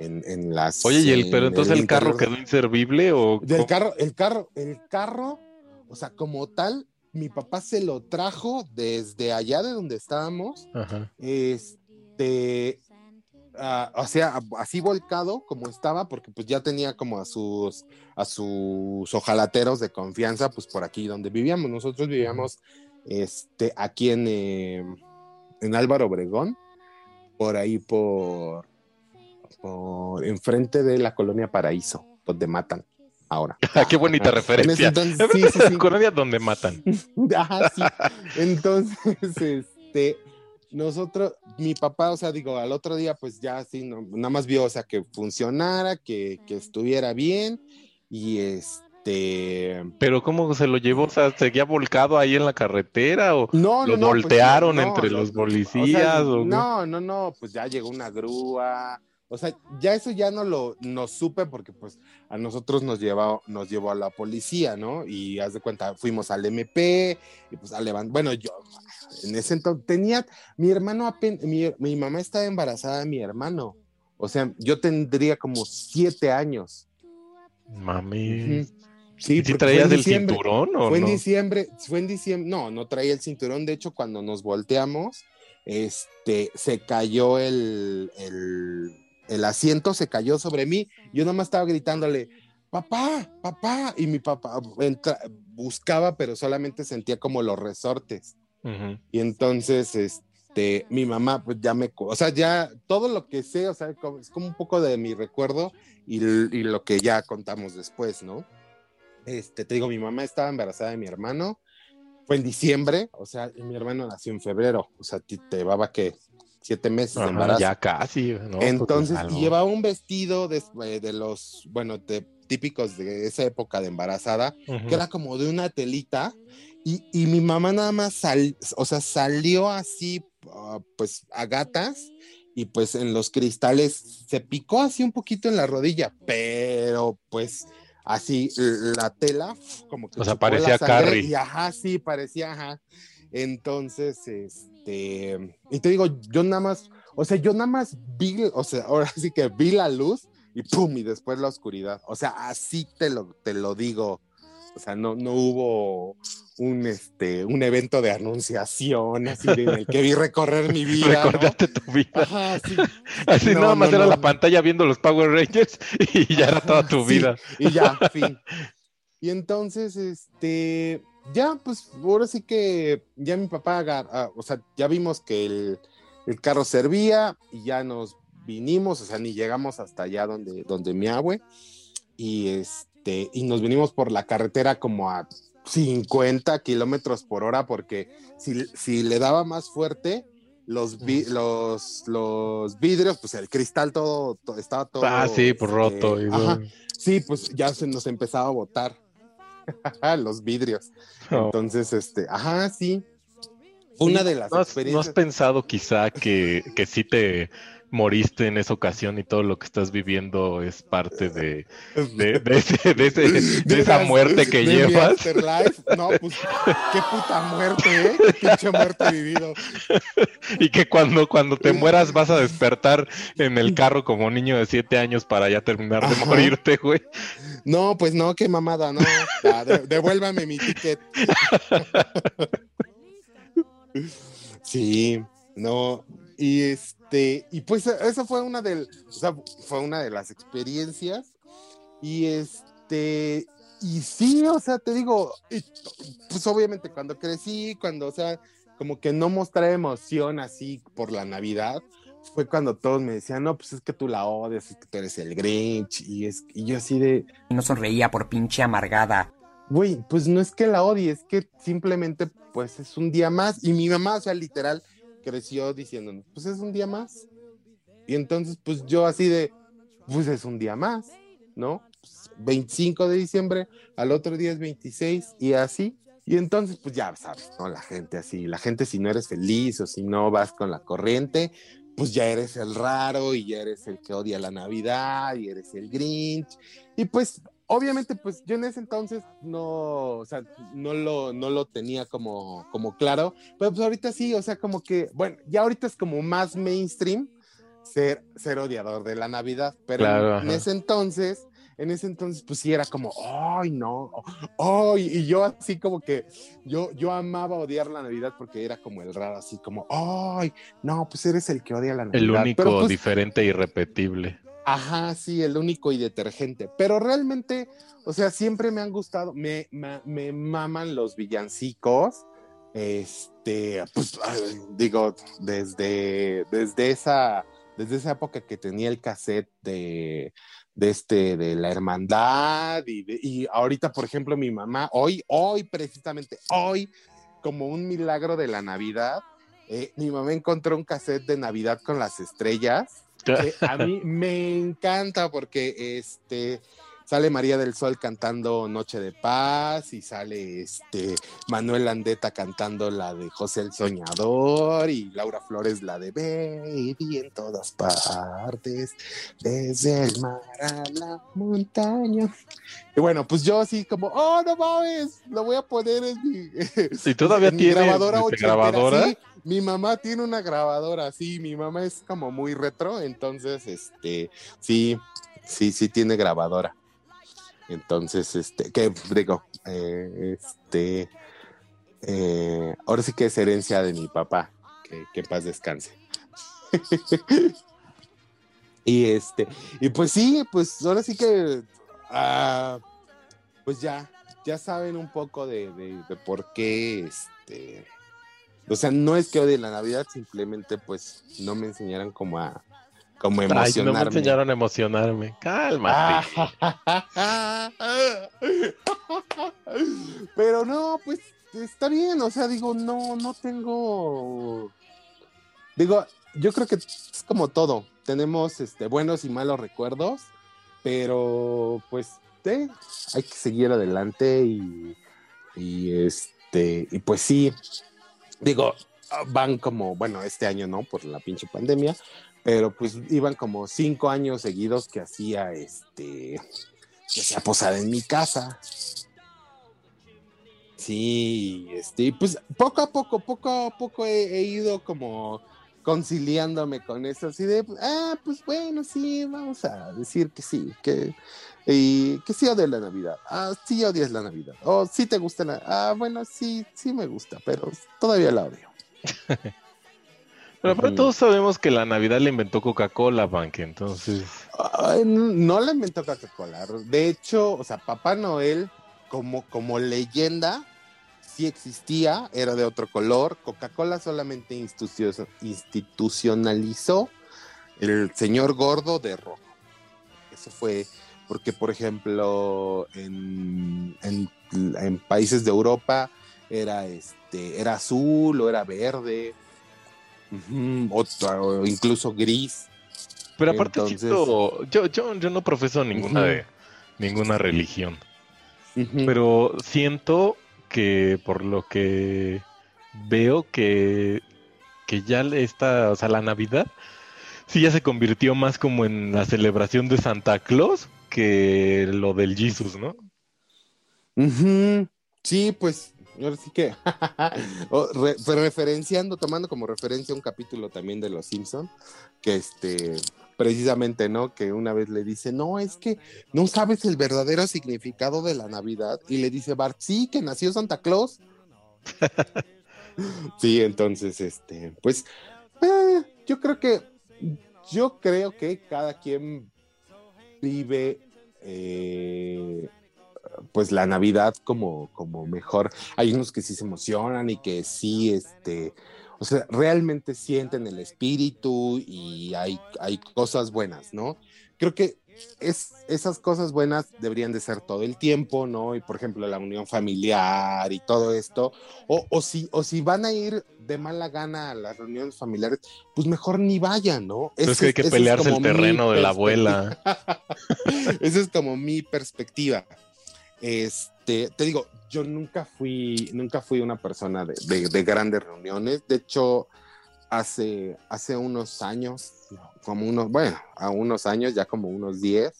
S2: en, en las.
S3: Oye, ¿y el,
S2: en
S3: pero entonces el carro quedó inservible o
S2: del carro, el carro, el carro, o sea, como tal, mi papá se lo trajo desde allá de donde estábamos,
S3: Ajá.
S2: este, o sea, así volcado como estaba, porque pues ya tenía como a sus, a sus ojalateros de confianza, pues por aquí donde vivíamos. Nosotros vivíamos, este, aquí en, eh, en Álvaro Obregón, por ahí por, por enfrente de la colonia Paraíso, donde matan ahora.
S3: Ah, Qué bonita
S2: En ese
S3: referencia.
S2: entonces, sí, sí, sí.
S3: Colonia donde matan.
S2: Ajá, sí. Entonces, este, nosotros, mi papá, o sea, digo, al otro día, pues ya así, no, nada más vio, o sea, que funcionara, que, que estuviera bien, y este.
S3: Pero ¿cómo se lo llevó? O sea, ¿seguía volcado ahí en la carretera o
S2: No,
S3: lo
S2: no, pues,
S3: voltearon
S2: no,
S3: entre
S2: lo-
S3: los
S2: o sea,
S3: policías? o
S2: no, no, no, pues ya llegó una grúa. O sea, ya eso ya no lo no supe porque pues a nosotros nos llevó, nos llevó a la policía, ¿no? Y haz de cuenta, fuimos al MP y pues a levantar, bueno, yo en ese entonces tenía, mi hermano apenas, mi, mi mamá estaba embarazada de mi hermano. O sea, yo tendría como siete años.
S3: Mami.
S2: Sí,
S3: ¿Y si traías
S2: en
S3: el cinturón o
S2: Fue en
S3: no?
S2: diciembre, fue en diciembre, no, no traía el cinturón, de hecho cuando nos volteamos, este, se cayó el, el, el asiento, se cayó sobre mí, yo nomás estaba gritándole, papá, papá, y mi papá entra- buscaba, pero solamente sentía como los resortes, y entonces, este, mi mamá, pues ya me, o sea, ya todo lo que sé, o sea, es como un poco de mi recuerdo y, lo que ya contamos después, ¿no? Este, te digo, mi mamá estaba embarazada de mi hermano, fue en diciembre, o sea, mi hermano nació en febrero, o sea, te llevaba que siete meses de
S3: Ajá,
S2: embarazo.
S3: ya casi. ¿no? Pues,
S2: Entonces, y llevaba un vestido de, eh, de los, bueno, de- típicos de esa época de embarazada,
S3: Ujú.
S2: que era como de una telita, y, y mi mamá nada más sal, o sea, salió así, ah, pues, a gatas, y pues en los cristales se picó así un poquito en la rodilla, pero pues así la tela, como que
S3: O sea, parecía Carrie.
S2: Y ajá, sí, parecía, ajá. Entonces, este, y te digo, yo nada más, o sea, yo nada más vi, o sea, ahora sí que vi la luz y pum, y después la oscuridad. O sea, así te lo, te lo digo. O sea, no, no hubo un, este, un evento de anunciación así de, en el que vi recorrer mi vida. ¿no?
S3: Recordaste tu vida.
S2: Ajá, sí.
S3: Así
S2: No,
S3: nada más
S2: no,
S3: era la pantalla viendo los Power Rangers y ya era toda tu
S2: Sí,
S3: vida.
S2: Y ya, fin. Y entonces, este, ya, pues, ahora sí que ya mi papá, agar- ah, o sea, ya vimos que el, el carro servía y ya nos vinimos, o sea, ni llegamos hasta allá donde, donde mi abue. Y este, y nos vinimos por la carretera como a 50 kilómetros por hora, porque si, si le daba más fuerte, los, vi- los, los vidrios, pues el cristal todo, to- estaba todo.
S3: Ah, sí, pues roto.
S2: ajá.
S3: todo.
S2: Sí, pues ya se nos empezaba a botar los vidrios.
S3: Oh.
S2: Entonces, este, ajá, sí. Una de las
S3: ¿No has, no has
S2: experiencias.
S3: pensado quizá que, que sí te moriste en esa ocasión y todo lo que estás viviendo es parte de, de, de ese- de ese- de esa muerte que llevas?
S2: No, pues qué puta muerte, ¿eh? Qué pinche muerte vivido.
S3: Y que cuando, cuando te mueras vas a despertar en el carro como niño de siete años para ya terminar de
S2: Ajá.
S3: morirte, güey.
S2: No, pues no, qué mamada, no. Ya, devuélvame mi ticket. Sí, no. Y este, y pues esa fue una del, o sea, fue una de las experiencias. Y este, y sí, o sea, te digo, y, pues obviamente cuando crecí, cuando, o sea, como que no mostré emoción así por la Navidad, fue cuando todos me decían, no, pues es que tú la odias, es que tú eres el Grinch, y, es, y yo así de,
S10: Y no sonreía por pinche amargada.
S2: Güey, pues no es que la odie, es que simplemente pues es un día más. Y mi mamá, o sea, literal, creció diciendo, pues es un día más. Y entonces, pues yo así de, pues es un día más, ¿no? Pues, 25 de diciembre, al otro día es 26 y así. Y entonces, pues ya sabes, ¿no? La gente así, la gente si no eres feliz o si no vas con la corriente, pues ya eres el raro y ya eres el que odia la Navidad y eres el Grinch. Y pues obviamente, pues yo en ese entonces no, o sea, no lo, no lo tenía como, como claro, pero pues ahorita sí, o sea, como que, bueno, ya ahorita es como más mainstream ser, ser odiador de la Navidad, pero
S3: Claro,
S2: en ese entonces, en ese entonces, pues sí era como, ay, no, ay, y yo así como que, yo, yo amaba odiar la Navidad porque era como el raro, así como, ay, no, pues eres el que odia la Navidad.
S3: El único
S2: Pero, pues,
S3: diferente e irrepetible.
S2: Ajá, sí, el único y detergente. Pero realmente, o sea, siempre me han gustado, me, me, me maman los villancicos. Este, pues digo, desde, desde esa, desde esa época que tenía el cassette de, de este, de la hermandad, y, de- y ahorita, por ejemplo, mi mamá, hoy, hoy, precisamente, hoy, como un milagro de la Navidad, eh, mi mamá encontró un cassette de Navidad con las estrellas que a mí me encanta porque este sale María del Sol cantando Noche de Paz y sale este Manuel Landeta cantando la de José el Soñador y Laura Flores la de Baby en todas partes, desde el mar a la montaña. Y bueno, pues yo así como, oh, no mames, lo voy a poner en mi,
S3: ¿Y todavía
S2: en mi
S3: tiene
S2: grabadora ochentera,
S3: grabadora?
S2: sí. Mi mamá tiene una grabadora, sí, mi mamá es como muy retro, entonces, este, sí, sí, sí tiene grabadora. Entonces, este, que digo, eh, este, eh, ahora sí que es herencia de mi papá, que, paz descanse. y este, y pues sí, pues ahora sí que, ah, pues ya, ya saben un poco de, de- de por qué, este, o sea, no es que odie la Navidad, simplemente pues no me enseñaran como a, como a
S3: Ay, no me
S2: emocionarme.
S3: enseñaron a emocionarme. Cálmate.
S2: Pero no, pues está bien, o sea, digo, no, no tengo. Digo, yo creo que es como todo. Tenemos este, buenos y malos recuerdos, pero pues eh, hay que seguir adelante y, y este, y pues sí, digo, van como, bueno, este año no, por la pinche pandemia, pero pues iban como cinco años seguidos que hacía este, que hacía posada en mi casa. Sí, este, pues poco a poco, poco a poco he ido como conciliándome con eso, así de, ah, pues bueno, sí, vamos a decir que sí, que, y que sí odias la Navidad, ah, sí odias la Navidad, o sí te gusta la, ah, bueno, sí, sí me gusta, pero todavía la odio.
S3: Pero aparte todos sabemos que la Navidad la inventó Coca-Cola, Bank, entonces...
S2: No la inventó Coca-Cola, de hecho, o sea, Papá Noel, como, como leyenda, sí existía, era de otro color. Coca-Cola solamente institucio- institucionalizó el señor gordo de rojo. Eso fue porque, por ejemplo, en, en- en países de Europa era, este, era azul o era verde, o, o incluso gris.
S3: Pero aparte
S2: Entonces-
S3: yo, yo, yo no profeso ninguna de ninguna religión. Pero siento que por lo que veo que, que ya esta, o sea, la Navidad sí ya se convirtió más como en la celebración de Santa Claus que lo del Jesus, ¿no?
S2: Sí, pues, ahora sí que re- referenciando, tomando como referencia un capítulo también de Los Simpson, que este precisamente, ¿no? Que una vez le dice, no, es que no sabes el verdadero significado de la Navidad. Y le dice Bart, sí, que nació Santa Claus. sí, entonces, este, pues, eh, yo creo que, yo creo que cada quien vive eh, pues la Navidad como, como mejor. Hay unos que sí se emocionan y que sí, este, o sea, realmente sienten el espíritu y hay, hay cosas buenas, ¿no? Creo que es, esas cosas buenas deberían de ser todo el tiempo, ¿no? Y por ejemplo, la unión familiar y todo esto. O, o, si, o si van a ir de mala gana a las reuniones familiares, pues mejor ni vayan, ¿no?
S3: Pero es que hay que pelearse el terreno de la abuela.
S2: Esa es como mi perspectiva. Este, te digo, yo nunca fui, nunca fui una persona de, de- de grandes reuniones. De hecho, hace, hace unos años, como unos, bueno, a unos años, ya como unos 10,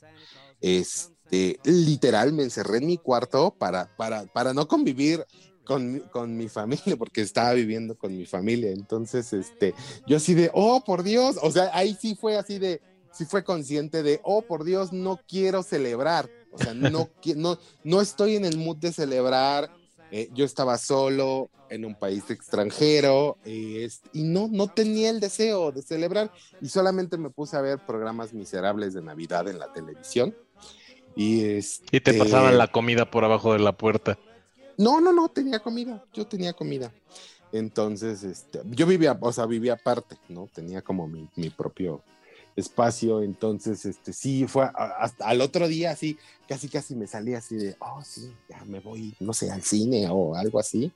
S2: este, literal me encerré en mi cuarto para, para, para no convivir con, con mi familia, porque estaba viviendo con mi familia. Entonces, este, yo así de, oh, por Dios, o sea, ahí sí fue así de, sí fue consciente de, oh, por Dios, no quiero celebrar. O sea, no, no, no estoy en el mood de celebrar. Eh, yo estaba solo en un país extranjero eh, es- y no, no tenía el deseo de celebrar y solamente me puse a ver programas miserables de Navidad en la televisión. Y, este,
S3: Y te pasaban la comida por abajo de la puerta.
S2: no, no, no, tenía comida, yo tenía comida. Entonces, este, yo vivía, o sea, vivía aparte, ¿no? Tenía como mi, mi propio espacio, entonces, este, sí, fue a- hasta al otro día, así, casi, casi me salía así de, oh, sí, ya me voy, no sé, al cine o algo así,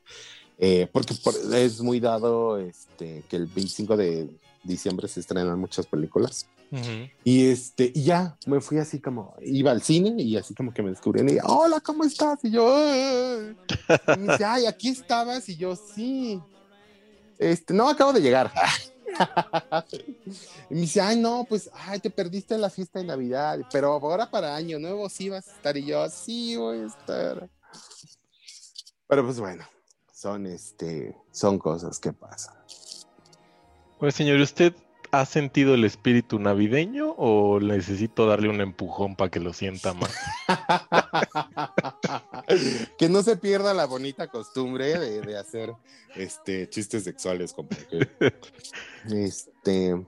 S2: Eh, porque por- es muy dado, este, que el 25 de diciembre se estrenan muchas películas. Y este, y ya me fui así como, iba al cine y así como que me descubrían y hola, ¿cómo estás? Y yo, "Ay". Y me dice, ay, aquí estabas, y yo, sí. Este, no, acabo de llegar. y me dice, ay, no, pues, ay, te perdiste la fiesta de Navidad, pero ahora para Año Nuevo sí vas a estar, y yo, sí, voy a estar. Pero pues bueno, son este, son cosas que pasan.
S3: Pues señor, ¿usted ha sentido el espíritu navideño o necesito darle un empujón para que lo sienta más?
S2: que no se pierda la bonita costumbre de, de hacer este chistes sexuales como que este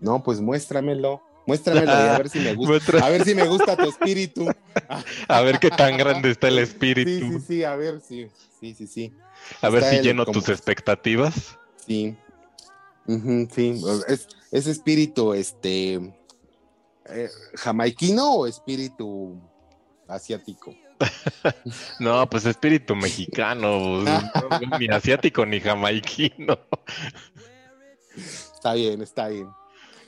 S2: no pues muéstramelo muéstramelo y a ver si me gusta
S3: Muestra-
S2: a ver si me gusta tu espíritu.
S3: A ver qué tan grande está el
S2: sí
S3: espíritu.
S2: sí sí a ver sí sí sí sí.
S3: A ver si
S2: el
S3: lleno
S2: como-
S3: tus expectativas.
S2: sí. Sí es ese espíritu este eh, jamaiquino o espíritu asiático
S3: No, pues espíritu mexicano, pues, no, ni asiático ni jamaiquino.
S2: Está bien, está bien.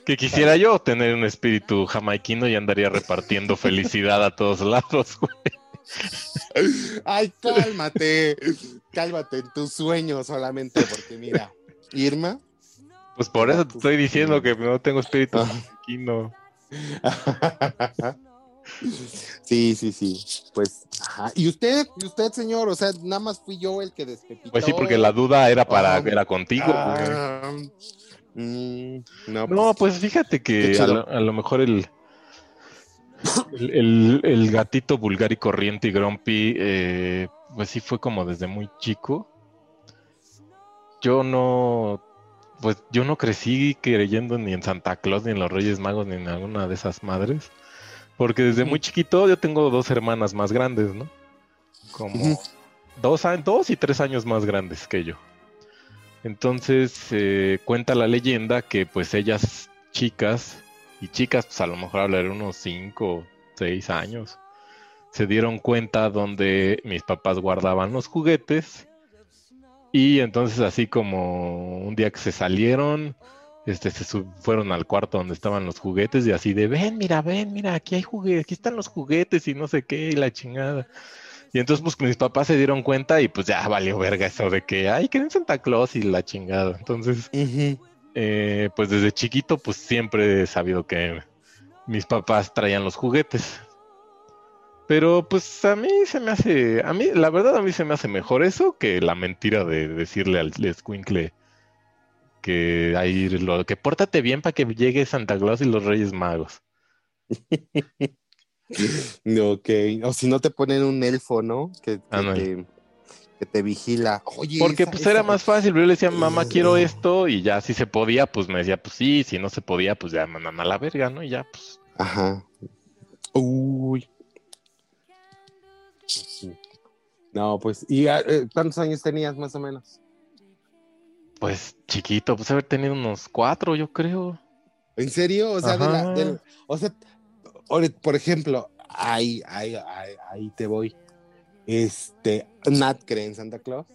S3: Que quisiera yo tener un espíritu jamaiquino y andaría repartiendo felicidad a todos lados, güey.
S2: Ay, cálmate. Cálmate en tus sueños solamente, porque mira, Irma.
S3: Pues por eso te estoy diciendo que no tengo espíritu jamaiquino.
S2: Sí, sí, sí. Pues, ajá. ¿Y usted, y usted, señor? O sea, nada más fui yo el que despepitó.
S3: Pues sí, porque la duda era para,
S2: Ah,
S3: era contigo,
S2: ah, mm, no,
S3: No, pues fíjate que a lo, a lo mejor el, el, el- el gatito vulgar y corriente y grumpy, eh, pues sí fue como desde muy chico. Yo no, pues yo no crecí creyendo ni en Santa Claus, ni en los Reyes Magos, ni en alguna de esas madres. Porque desde muy chiquito yo tengo dos hermanas más grandes, ¿no? Como dos, dos y tres años más grandes que yo. Entonces eh, cuenta la leyenda que pues ellas chicas, y chicas pues a lo mejor hablar unos cinco seis años, se dieron cuenta donde mis papás guardaban los juguetes y entonces así como un día que se salieron, este, se sub- fueron al cuarto donde estaban los juguetes y así de, ven, mira, ven, mira, aquí hay juguetes, aquí están los juguetes y no sé qué, y la chingada. Y entonces pues mis papás se dieron cuenta y pues ya valió verga eso de que, ay, que en Santa Claus y la chingada. Entonces, eh, pues desde chiquito pues siempre he sabido que mis papás traían los juguetes. Pero pues a mí se me hace, a mí, la verdad a mí se me hace mejor eso que la mentira de decirle al escuincle que ahí lo que pórtate bien para que llegue Santa Claus y los Reyes Magos.
S2: Ok, o si no te ponen un elfo, ¿no? Que, te, que te vigila. Oye,
S3: Porque
S2: esa-
S3: pues
S2: esa-
S3: era más fácil, yo le decía, mamá, quiero esto, y ya si se podía, pues me decía, pues sí, si no se podía, pues ya a la verga, ¿no? Y ya, pues.
S2: Ajá. Uy. No, pues, ¿y ah, eh, cuántos años tenías más o menos?
S3: Pues chiquito, pues haber tenido unos cuatro, yo creo.
S2: ¿En serio? O sea, de la, del- o sea, por ejemplo, ahí, ahí, ahí, ahí te voy. Este, Nat cree en Santa Claus.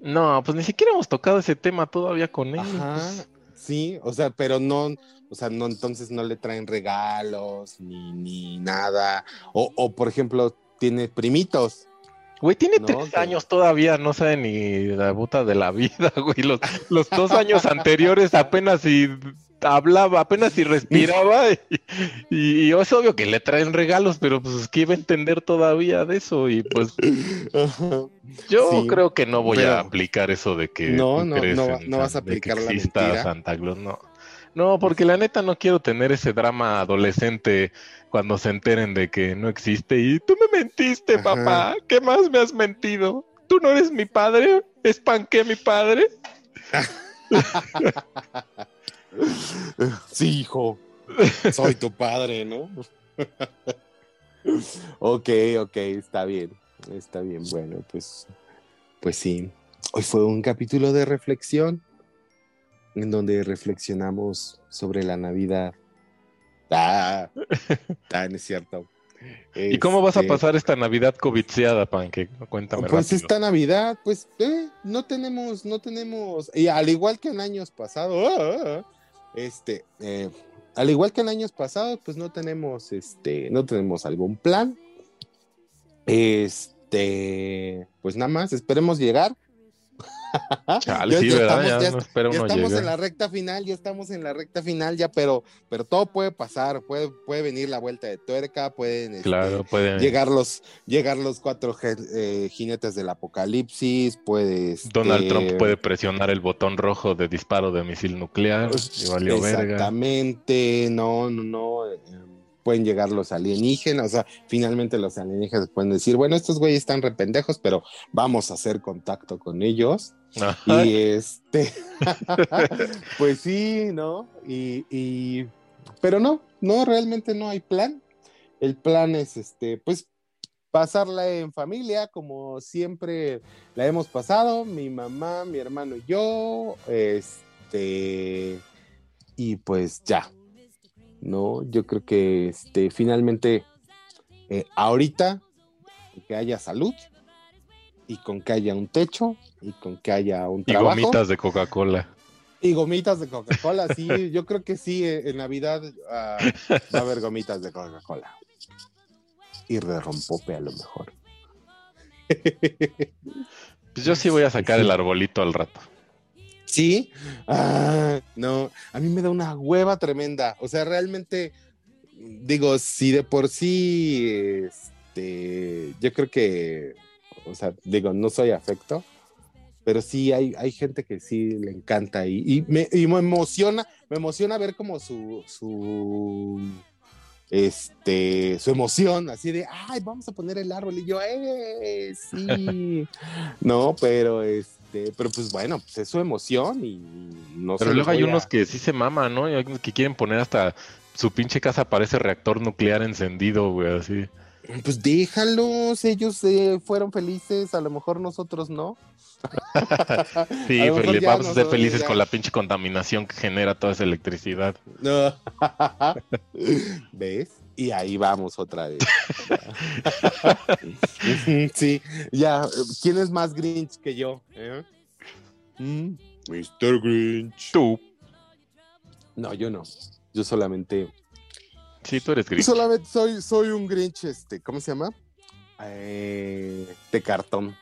S3: No, pues ni siquiera hemos tocado ese tema todavía con él.
S2: Ajá.
S3: pues.
S2: Sí, o sea, pero no, o sea, no, entonces no le traen regalos ni, ni nada. O, o, por ejemplo, tiene primitos.
S3: Güey, tiene
S2: No,
S3: tres
S2: que-
S3: años todavía, no sabe ni la puta de la vida, güey. Los, los dos años anteriores apenas si hablaba, apenas si respiraba. Y, y- y es obvio que le traen regalos, pero pues que iba a entender todavía de eso. Y pues yo
S2: Sí,
S3: creo que no voy
S2: pero-
S3: a aplicar eso de que
S2: No, no, no vas a aplicar la mentira.
S3: Santa Claus, no. No, porque la neta no quiero tener ese drama adolescente cuando se enteren de que no existe y tú me mentiste,
S2: Ajá.
S3: papá. ¿Qué más me has mentido? ¿Tú no eres mi padre? ¿Espanqué a mi padre?
S2: Sí, hijo. Soy tu padre, ¿no? ok, ok, está bien. Está bien. Bueno, pues, pues sí. Hoy fue un capítulo de reflexión en donde reflexionamos sobre la Navidad. Ah, ah, no es cierto.
S3: ¿Y cómo vas a
S2: Este,
S3: pasar esta Navidad covideada, Panque? Cuéntame
S2: Pues
S3: rápido.
S2: esta Navidad, pues eh, no tenemos, no tenemos, y al igual que en años pasados, este, eh, al igual que en años pasados, pues no tenemos, este, no tenemos algún plan. Este, pues nada más, esperemos llegar.
S3: Chale, sí, ¿verdad? Ya no
S2: estamos en la recta final, ya estamos en la recta final, ya, pero, pero todo puede pasar, puede, puede venir la vuelta de tuerca, pueden este, llegar los, llegar los cuatro eh, jinetes del apocalipsis, puedes.
S3: Donald Trump puede presionar el botón rojo de disparo de misil nuclear y valió verga.
S2: Exactamente, no, no, no. eh, pueden llegar los alienígenas, o sea, finalmente los alienígenas pueden decir, bueno, estos güeyes están rependejos, pero vamos a hacer contacto con ellos.
S3: Ajá.
S2: Y este, pues sí, ¿no? Y, y, pero no, no, realmente no hay plan. El plan es, este, pues, pasarla en familia, como siempre la hemos pasado, mi mamá, mi hermano y yo, este, y pues ya, ¿no? Yo creo que, este, finalmente, eh, ahorita, que haya salud, y con que haya un techo, y con que haya un
S3: Y
S2: trabajo.
S3: gomitas de Coca-Cola.
S2: Y gomitas de Coca-Cola, sí, yo creo que sí, eh, en Navidad ah, va a haber gomitas de Coca-Cola. Y de rompope a lo mejor.
S3: Pues yo sí voy a sacar el arbolito al rato.
S2: ¿Sí? Ah, no, a mí me da una hueva tremenda. O sea, realmente, digo, si de por sí, este, yo creo que, o sea, digo, no soy afecto, pero sí hay, hay gente que sí le encanta y, y me, y me emociona, me emociona ver como su, su, este, su emoción, así de, ay, vamos a poner el árbol y yo, eh, sí, no, pero este, pero pues bueno, pues es su emoción y no
S3: Pero luego hay
S2: a-
S3: unos que sí se maman, ¿no? Y hay unos que quieren poner hasta su pinche casa parece reactor nuclear encendido, güey, así.
S2: Pues déjalos, ellos eh, fueron felices, a lo mejor nosotros no.
S3: Sí,
S2: A ya
S3: vamos a ser felices
S2: ya-
S3: con la pinche contaminación que genera toda esa electricidad.
S2: ¿Ves? Y ahí vamos otra vez. Sí, ya. ¿Quién es más Grinch que yo? eh? Mm, Mr. Grinch.
S3: Tú.
S2: No, yo no. Yo solamente.
S3: Sí, tú eres
S2: yo
S3: grinch.
S2: solamente soy, soy un Grinch, este, ¿cómo se llama? Eh, de cartón.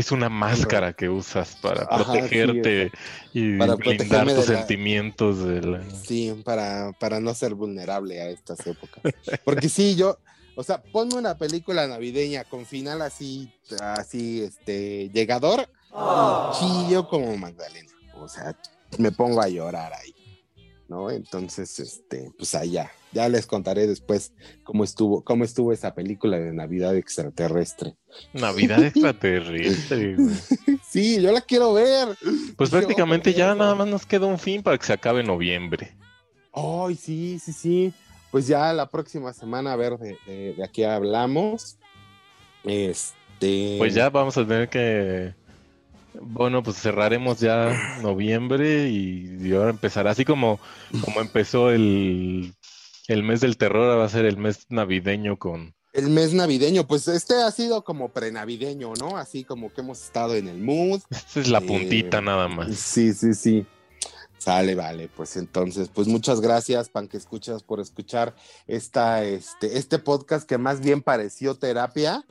S3: Es una máscara que usas para
S2: Ajá, sí,
S3: protegerte y
S2: Para
S3: blindar tus
S2: de la-
S3: sentimientos de la...
S2: Sí, para, para no ser vulnerable a estas épocas. Porque sí, yo, o sea, ponme una película navideña con final así, así, este, llegador, chillo como Magdalena. O sea, me pongo a llorar ahí, ¿no? Entonces, este, pues allá, ya les contaré después cómo estuvo, cómo estuvo esa película de Navidad extraterrestre.
S3: Navidad extraterrestre.
S2: Sí, yo la quiero ver.
S3: Pues
S2: Yo,
S3: prácticamente ya nada más nos queda un fin para que se acabe noviembre.
S2: Ay, sí, sí, sí. Pues ya la próxima semana, a ver, de, de, de aquí hablamos. Este.
S3: Pues ya vamos a tener que... Bueno, pues cerraremos ya noviembre y, y ahora empezará así como, como empezó el, el mes del terror, va a ser el mes navideño con...
S2: El mes navideño, pues este ha sido como prenavideño, ¿no? Así como que hemos estado en el mood.
S3: Esta es la
S2: Eh,
S3: puntita nada más.
S2: Sí, sí, sí. Sale, vale. Pues entonces, pues muchas gracias, Pan que escuchas, por escuchar esta, este, este podcast que más bien pareció terapia.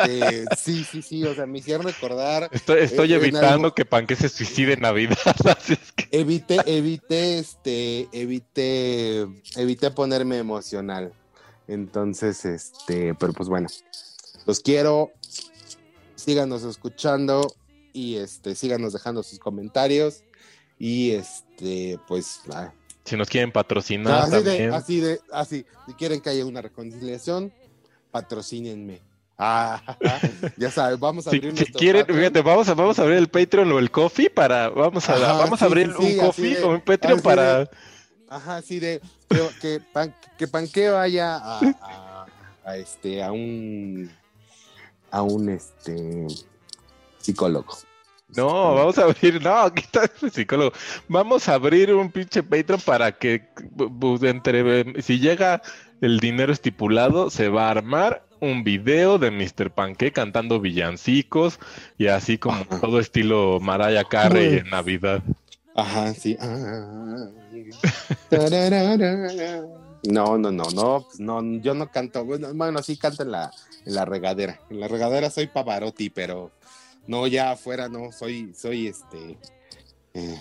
S2: Este, sí, sí, sí. O sea, me hicieron recordar.
S3: Estoy, estoy
S2: eh, en
S3: evitando que Panque se suicide en Navidad.
S2: Evité, evité, este, evité, evité ponerme emocional. Entonces, este, pero pues bueno, los quiero. Síganos escuchando y este, síganos dejando sus comentarios. Y este, pues, ah,
S3: Si nos quieren patrocinar
S2: así de,
S3: también.
S2: así de, así, si quieren que haya una reconciliación, patrocínenme. Ah, ya sabes, vamos a
S3: Si,
S2: abrir
S3: si
S2: nuestro
S3: quieren, fíjate, vamos a, vamos a abrir el Patreon o el Coffee para, vamos a,
S2: Ajá,
S3: vamos a abrir
S2: sí,
S3: un
S2: así
S3: Coffee
S2: de-
S3: o un Patreon
S2: así
S3: para,
S2: de- Ajá, así de que, que, pan, que Panque vaya a, a- a este a un a un este psicólogo.
S3: No, vamos a abrir, no, quita el psicólogo, vamos a abrir un pinche Patreon para que, entre, si llega el dinero estipulado, se va a armar un video de Mr. Panque cantando villancicos y así como
S2: Ajá.
S3: todo estilo Mariah Carey
S2: Uy.
S3: en Navidad.
S2: Ajá, sí. Tararara. No, no, no, no, pues no, yo no canto. Bueno, bueno, sí canto en la, en la regadera. En la regadera soy Pavarotti, pero no, ya afuera no, soy, soy este, eh,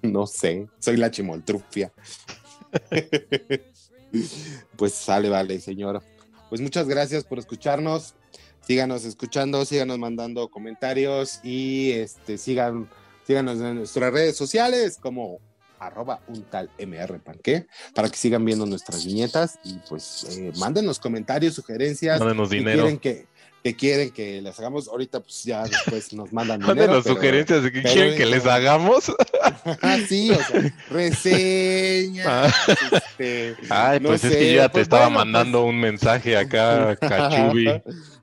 S2: no sé, soy la chimoltrufia. pues sale, vale, señor. Pues muchas gracias por escucharnos. Síganos escuchando, síganos mandando comentarios y este sigan, síganos en nuestras redes sociales como arroba un tal mr panque para que sigan viendo nuestras viñetas y pues eh, mándenos comentarios, sugerencias.
S3: Mándenos
S2: que
S3: dinero.
S2: quieren que, que quieren que les hagamos ahorita pues ya después nos mandan dinero. Pero-
S3: sugerencias de
S2: pero
S3: quieren que les hagamos.
S2: Ah, sí, o sea, reseñas,
S3: Ah.
S2: este,
S3: Ay,
S2: no
S3: pues es que yo ya te
S2: pues
S3: estaba
S2: bueno,
S3: mandando un mensaje acá, Cachubi.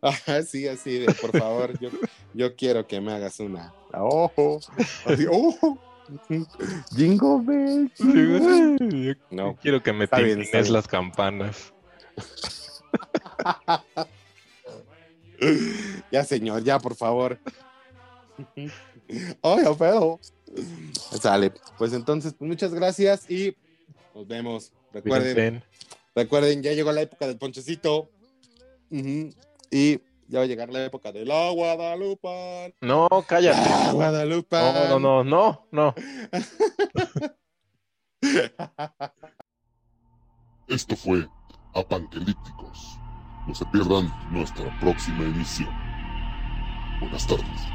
S2: Ajá, sí, así de, por favor, yo, yo quiero que me hagas una. Ojo, así, ojo. Bell, jingle bell. No,
S3: Quiero que me tintines las campanas.
S2: ya, señor, ya, por favor. Ay, pedo. Sale. Pues entonces, pues muchas gracias y nos vemos. Recuerden, recuerden, ya llegó la época del ponchecito. Y ya va a llegar la época de la Guadalupe.
S3: No, cállate.
S2: La Guadalupe.
S3: No, no, no, no, no.
S1: Esto fue Apanquelípticos. No se pierdan nuestra próxima emisión. Buenas tardes.